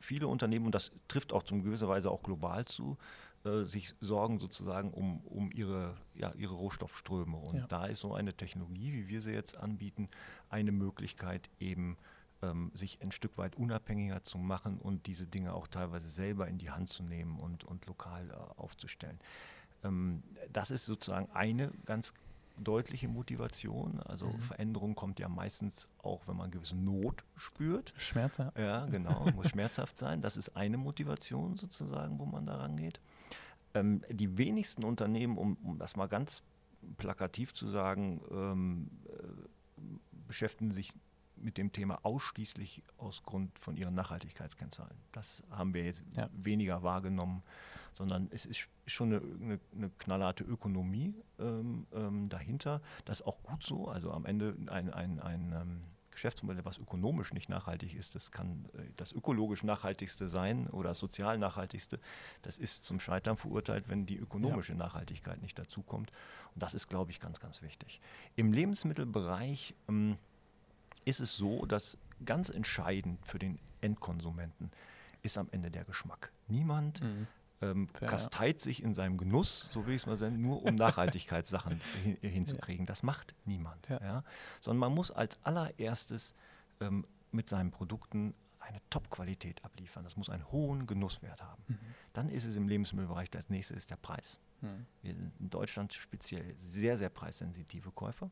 viele Unternehmen, und das trifft auch zum gewisser Weise auch global zu, äh, sich Sorgen sozusagen um, um ihre, ja, ihre Rohstoffströme. Und ja. da ist so eine Technologie, wie wir sie jetzt anbieten, eine Möglichkeit eben ähm, sich ein Stück weit unabhängiger zu machen und diese Dinge auch teilweise selber in die Hand zu nehmen und, und lokal äh, aufzustellen. Ähm, das ist sozusagen eine ganz deutliche Motivation. Also mhm. Veränderung kommt ja meistens auch, wenn man gewisse Not spürt. Schmerz, ja. Ja, genau, muss <laughs> schmerzhaft sein. Das ist eine Motivation sozusagen, wo man da rangeht. Ähm, die wenigsten Unternehmen, um, um, das mal ganz plakativ zu sagen, ähm, äh, beschäftigen sich mit dem Thema ausschließlich aus Grund von ihren Nachhaltigkeitskennzahlen. Das haben wir jetzt ja. weniger wahrgenommen, sondern es ist schon eine, eine, eine knallharte Ökonomie ähm, ähm, dahinter. Das ist auch gut so. Also am Ende ein, ein, ein ähm, Geschäftsmodell, was ökonomisch nicht nachhaltig ist, das kann äh, das ökologisch nachhaltigste sein oder sozial nachhaltigste. Das ist zum Scheitern verurteilt, wenn die ökonomische ja. Nachhaltigkeit nicht dazukommt. Und das ist, glaube ich, ganz, ganz wichtig. Im Lebensmittelbereich ähm, ist es so, dass ganz entscheidend für den Endkonsumenten ist am Ende der Geschmack. Niemand mhm. ähm, Fair, kasteit ja. sich in seinem Genuss, so will ich es mal sagen, nur um <laughs> Nachhaltigkeitssachen hin, hinzukriegen. Ja. Das macht niemand. Ja. ja. Sondern man muss als allererstes ähm, mit seinen Produkten eine Top-Qualität abliefern. Das muss einen hohen Genusswert haben. Mhm. Dann ist es im Lebensmittelbereich, das nächste ist der Preis. Mhm. Wir sind in Deutschland speziell sehr, sehr preissensitive Käufer.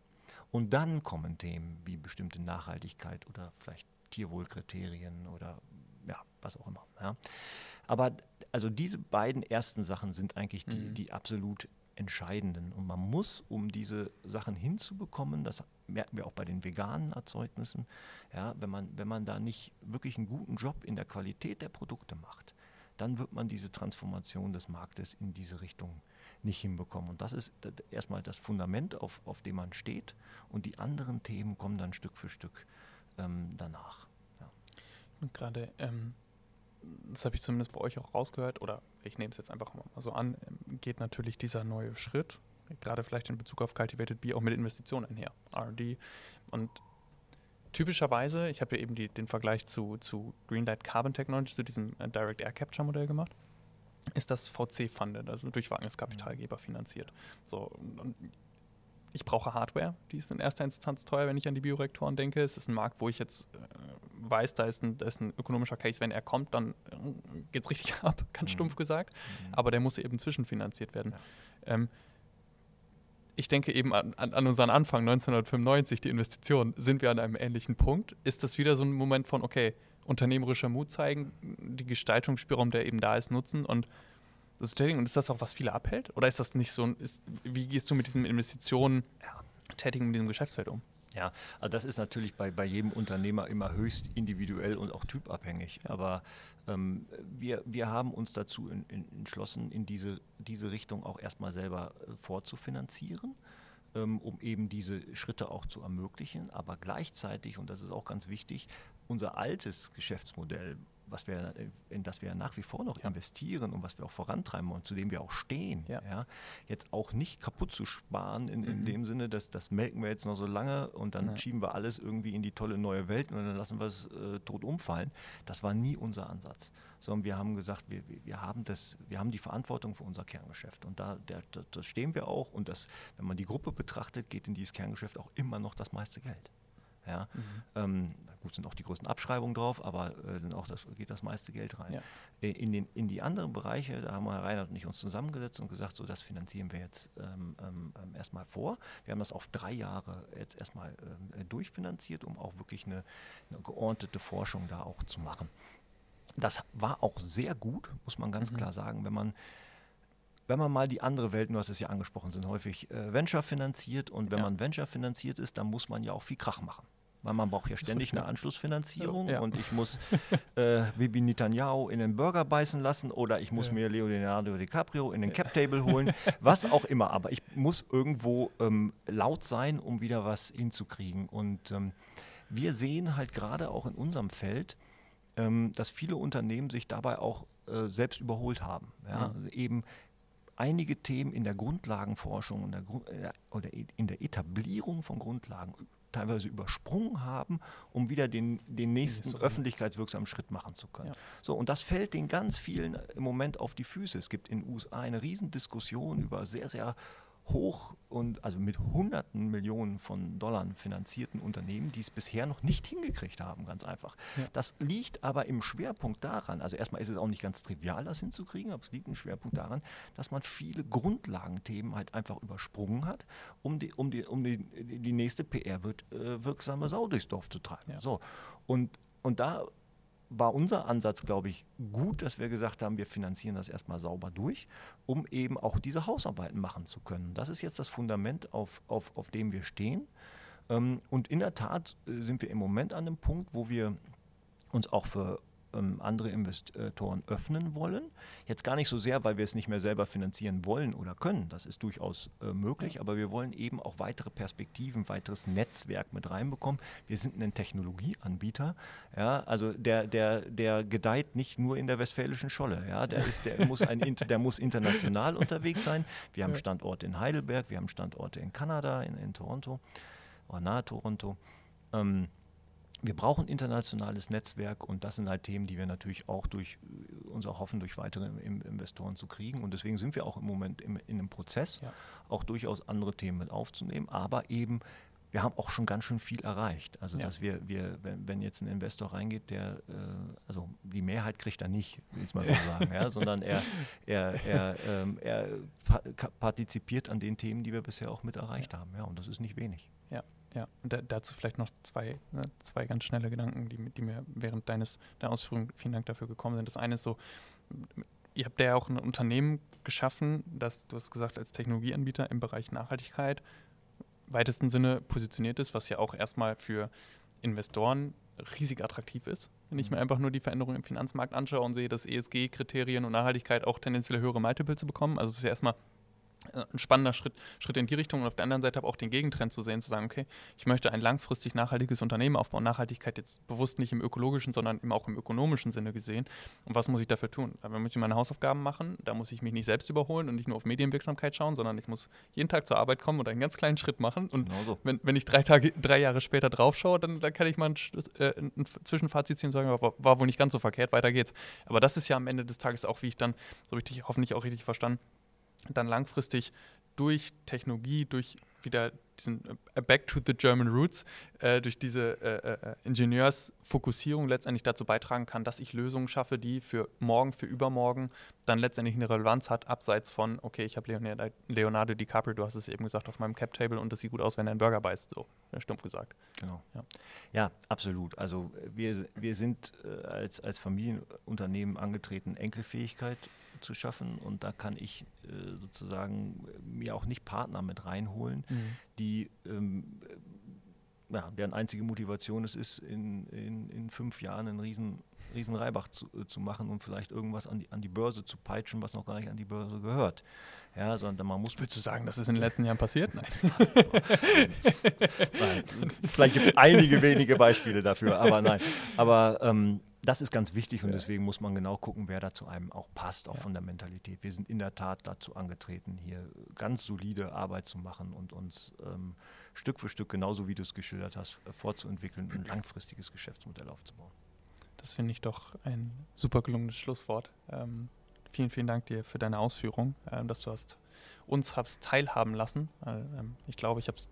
Und dann kommen Themen wie bestimmte Nachhaltigkeit oder vielleicht Tierwohlkriterien oder ja, was auch immer. Ja. Aber also diese beiden ersten Sachen sind eigentlich die, mhm. die absolut entscheidenden. Und man muss, um diese Sachen hinzubekommen, das merken wir auch bei den veganen Erzeugnissen, ja, wenn, man, wenn man da nicht wirklich einen guten Job in der Qualität der Produkte macht, dann wird man diese Transformation des Marktes in diese Richtung nicht hinbekommen. Und das ist erstmal das Fundament, auf, auf dem man steht. Und die anderen Themen kommen dann Stück für Stück ähm, danach. Ja. Und gerade, ähm, das habe ich zumindest bei euch auch rausgehört, oder ich nehme es jetzt einfach mal so an, ähm, geht natürlich dieser neue Schritt, gerade vielleicht in Bezug auf Cultivated Beer, auch mit Investitionen einher. RD. Und typischerweise, ich habe ja eben die, den Vergleich zu, zu Greenlight Carbon Technology, zu diesem äh, Direct Air Capture Modell gemacht ist das VC-funded, also durch Wagniskapitalgeber finanziert. So, ich brauche Hardware, die ist in erster Instanz teuer, wenn ich an die Bioreaktoren denke. Es ist ein Markt, wo ich jetzt äh, weiß, da ist, ein, da ist ein ökonomischer Case, wenn er kommt, dann äh, geht es richtig <laughs> ab, ganz mhm. stumpf gesagt. Mhm. Aber der muss eben zwischenfinanziert werden. Ja. Ähm, ich denke eben an, an, unseren Anfang 1995, die Investition, sind wir an einem ähnlichen Punkt. Ist das wieder so ein Moment von, okay, unternehmerischer Mut zeigen, die Gestaltungsspielraum, der eben da ist, nutzen und das Trading. Und ist das auch, was viele abhält? Oder ist das nicht so, ist, wie gehst du mit diesen Investitionen tätigen in diesem Geschäftsfeld um? Ja, also das ist natürlich bei, bei jedem Unternehmer immer höchst individuell und auch typabhängig. Aber ähm, wir, wir haben uns dazu in, in, entschlossen, in diese, diese Richtung auch erstmal selber äh, vorzufinanzieren um eben diese Schritte auch zu ermöglichen. Aber gleichzeitig, und das ist auch ganz wichtig, unser altes Geschäftsmodell, was wir, in das wir nach wie vor noch investieren und was wir auch vorantreiben und zu dem wir auch stehen, ja. ja jetzt auch nicht kaputt zu sparen, in, in mhm. dem Sinne, dass das melken wir jetzt noch so lange und dann Nein. schieben wir alles irgendwie in die tolle neue Welt und dann lassen wir es äh, tot umfallen. Das war nie unser Ansatz, sondern wir haben gesagt, wir, wir, haben das, wir haben die Verantwortung für unser Kerngeschäft und da der, das stehen wir auch und das, wenn man die Gruppe betrachtet, geht in dieses Kerngeschäft auch immer noch das meiste Geld. Ja. Mhm. Ähm, gut, sind auch die größten Abschreibungen drauf, aber äh, sind auch das, geht das meiste Geld rein. Ja. Äh, in, den, in die anderen Bereiche, da haben wir Reinhard und ich uns zusammengesetzt und gesagt, so das finanzieren wir jetzt ähm, ähm, ähm erstmal vor. Wir haben das auf drei Jahre jetzt erstmal ähm, durchfinanziert, um auch wirklich eine, eine, geordnete Forschung da auch zu machen. Das war auch sehr gut, muss man ganz mhm. klar sagen, wenn man wenn man mal die andere Welt, du hast es ja angesprochen, sind häufig äh, Venture finanziert und wenn ja. man Venture finanziert ist, dann muss man ja auch viel Krach machen. Weil man braucht ja ständig eine Anschlussfinanzierung ja. und ich muss äh, Bibi Netanyahu in den Burger beißen lassen oder ich muss ja. mir Leonardo DiCaprio in den Cap Table holen, <laughs> was auch immer. Aber ich muss irgendwo ähm, laut sein, um wieder was hinzukriegen. Und ähm, wir sehen halt gerade auch in unserem Feld, ähm, dass viele Unternehmen sich dabei auch äh, selbst überholt haben. Ja? Mhm. Also eben einige Themen in der Grundlagenforschung in der, äh, oder in der Etablierung von Grundlagen teilweise übersprungen haben, um wieder den, den nächsten öffentlichkeitswirksamen Schritt machen zu können. Ja. So, und das fällt den ganz vielen im Moment auf die Füße. Es gibt in den USA eine Riesendiskussion über sehr, sehr hoch und also mit hunderten Millionen von Dollar finanzierten Unternehmen, die es bisher noch nicht hingekriegt haben, ganz einfach. Ja. Das liegt aber im Schwerpunkt daran, also erstmal ist es auch nicht ganz trivial, das hinzukriegen, aber es liegt im Schwerpunkt daran, dass man viele Grundlagenthemen halt einfach übersprungen hat, um die, um die, um die, die nächste PR-wirksame äh, Sau durchs Dorf zu treiben. Ja. So. Und, und da war unser Ansatz, glaube ich, gut, dass wir gesagt haben, wir finanzieren das erstmal sauber durch, um eben auch diese Hausarbeiten machen zu können. Das ist jetzt das Fundament, auf, auf, auf dem wir stehen. Ähm, und in der Tat äh, sind wir im Moment an einem Punkt, wo wir uns auch für ähm, andere Investoren öffnen wollen. Jetzt gar nicht so sehr, weil wir es nicht mehr selber finanzieren wollen oder können. Das ist durchaus äh, möglich, aber wir wollen eben auch weitere Perspektiven, weiteres Netzwerk mit reinbekommen. Wir sind ein Technologieanbieter. Ja, also der, der, der gedeiht nicht nur in der westfälischen Scholle. Ja, der, ist, der, muss ein, der muss international unterwegs sein. Wir haben Standorte in Heidelberg, wir haben Standorte in Kanada, in, in Toronto oder nahe Toronto. Ähm, wir brauchen internationales Netzwerk und das sind halt Themen, die wir natürlich auch durch äh, uns auch hoffen, durch weitere Investoren zu kriegen. Und deswegen sind wir auch im Moment im, in einem Prozess, ja. auch durchaus andere Themen mit aufzunehmen, aber eben wir haben auch schon ganz schön viel erreicht. Also ja. dass wir, wir wenn, wenn, jetzt ein Investor reingeht, der äh, also die Mehrheit kriegt er nicht, will ich mal so <laughs> sagen, ja, sondern er, er, er, ähm, er partizipiert an den Themen, die wir bisher auch mit erreicht ja. haben. Ja, und das ist nicht wenig. Ja. Und da, dazu vielleicht noch zwei, ne, zwei ganz schnelle Gedanken, die, die mir während deines deiner Ausführungen, vielen Dank dafür gekommen sind. Das eine ist so, ihr habt ja auch ein Unternehmen geschaffen, das, du hast gesagt, als Technologieanbieter im Bereich Nachhaltigkeit weitesten Sinne positioniert ist, was ja auch erstmal für Investoren riesig attraktiv ist. Wenn ich mir mhm. einfach nur die Veränderungen im Finanzmarkt anschaue und sehe, dass ESG-Kriterien und Nachhaltigkeit auch tendenziell höhere Multiples bekommen. Also es ist ja erstmal ein spannender Schritt, Schritt in die Richtung und auf der anderen Seite aber auch den Gegentrend zu sehen, zu sagen, okay, ich möchte ein langfristig nachhaltiges Unternehmen aufbauen. Nachhaltigkeit jetzt bewusst nicht im ökologischen, sondern eben auch im ökonomischen Sinne gesehen. Und was muss ich dafür tun? Da muss ich meine Hausaufgaben machen, da muss ich mich nicht selbst überholen und nicht nur auf Medienwirksamkeit schauen, sondern ich muss jeden Tag zur Arbeit kommen und einen ganz kleinen Schritt machen. Und genau so. wenn, wenn ich drei, Tage, drei Jahre später drauf schaue, dann, dann kann ich mal ein, äh, ein Zwischenfazit ziehen und sagen, war, war wohl nicht ganz so verkehrt, weiter geht's. Aber das ist ja am Ende des Tages auch, wie ich dann so richtig, hoffentlich auch richtig verstanden, dann langfristig durch Technologie, durch wieder diesen äh, Back to the German Roots, äh, durch diese äh, äh, Ingenieursfokussierung letztendlich dazu beitragen kann, dass ich Lösungen schaffe, die für morgen, für übermorgen dann letztendlich eine Relevanz hat, abseits von, okay, ich habe Leonardo, Leonardo, DiCaprio, du hast es eben gesagt, auf meinem Cap-Table und das sieht gut aus, wenn er einen Burger beißt, so stumpf gesagt. Genau. Ja, ja absolut. Also wir, wir sind äh, als, als Familienunternehmen angetreten, Enkelfähigkeit zu schaffen. Und da kann ich äh, sozusagen mir auch nicht Partner mit reinholen, mhm. die ähm, ja, deren einzige Motivation es ist, in, in, in fünf Jahren einen riesen, riesen Reibach zu, äh, zu machen und vielleicht irgendwas an die, an die Börse zu peitschen, was noch gar nicht an die Börse gehört. Ja, sondern man muss. Würdest du sagen, das ist in den letzten Jahren passiert? Nein. <laughs> nein. Vielleicht gibt es einige wenige Beispiele dafür, aber nein. Aber ähm, das ist ganz wichtig und ja. deswegen muss man genau gucken, wer da zu einem auch passt, auch ja. von der Mentalität. Wir sind in der Tat dazu angetreten, hier ganz solide Arbeit zu machen und uns ähm, Stück für Stück, genauso wie du es geschildert hast, äh, fortzuentwickeln und ein langfristiges Geschäftsmodell aufzubauen. Das finde ich doch ein super gelungenes Schlusswort. Ähm, vielen, vielen Dank dir für deine Ausführung, äh, dass du hast uns hast teilhaben lassen. Äh, ich glaube, ich habe es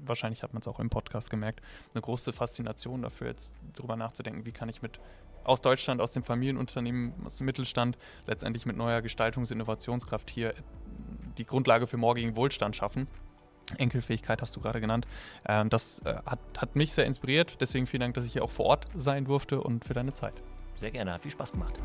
wahrscheinlich hat man es auch im Podcast gemerkt, eine große Faszination dafür, jetzt drüber nachzudenken, wie kann ich mit aus Deutschland, aus dem Familienunternehmen, aus dem Mittelstand letztendlich mit neuer Gestaltungs- und Innovationskraft hier die Grundlage für morgigen Wohlstand schaffen. Enkelfähigkeit hast du gerade genannt. Ähm, das äh, hat, hat mich sehr inspiriert. Deswegen vielen Dank, dass ich hier auch vor Ort sein durfte und für deine Zeit. Sehr gerne, hat viel Spaß gemacht.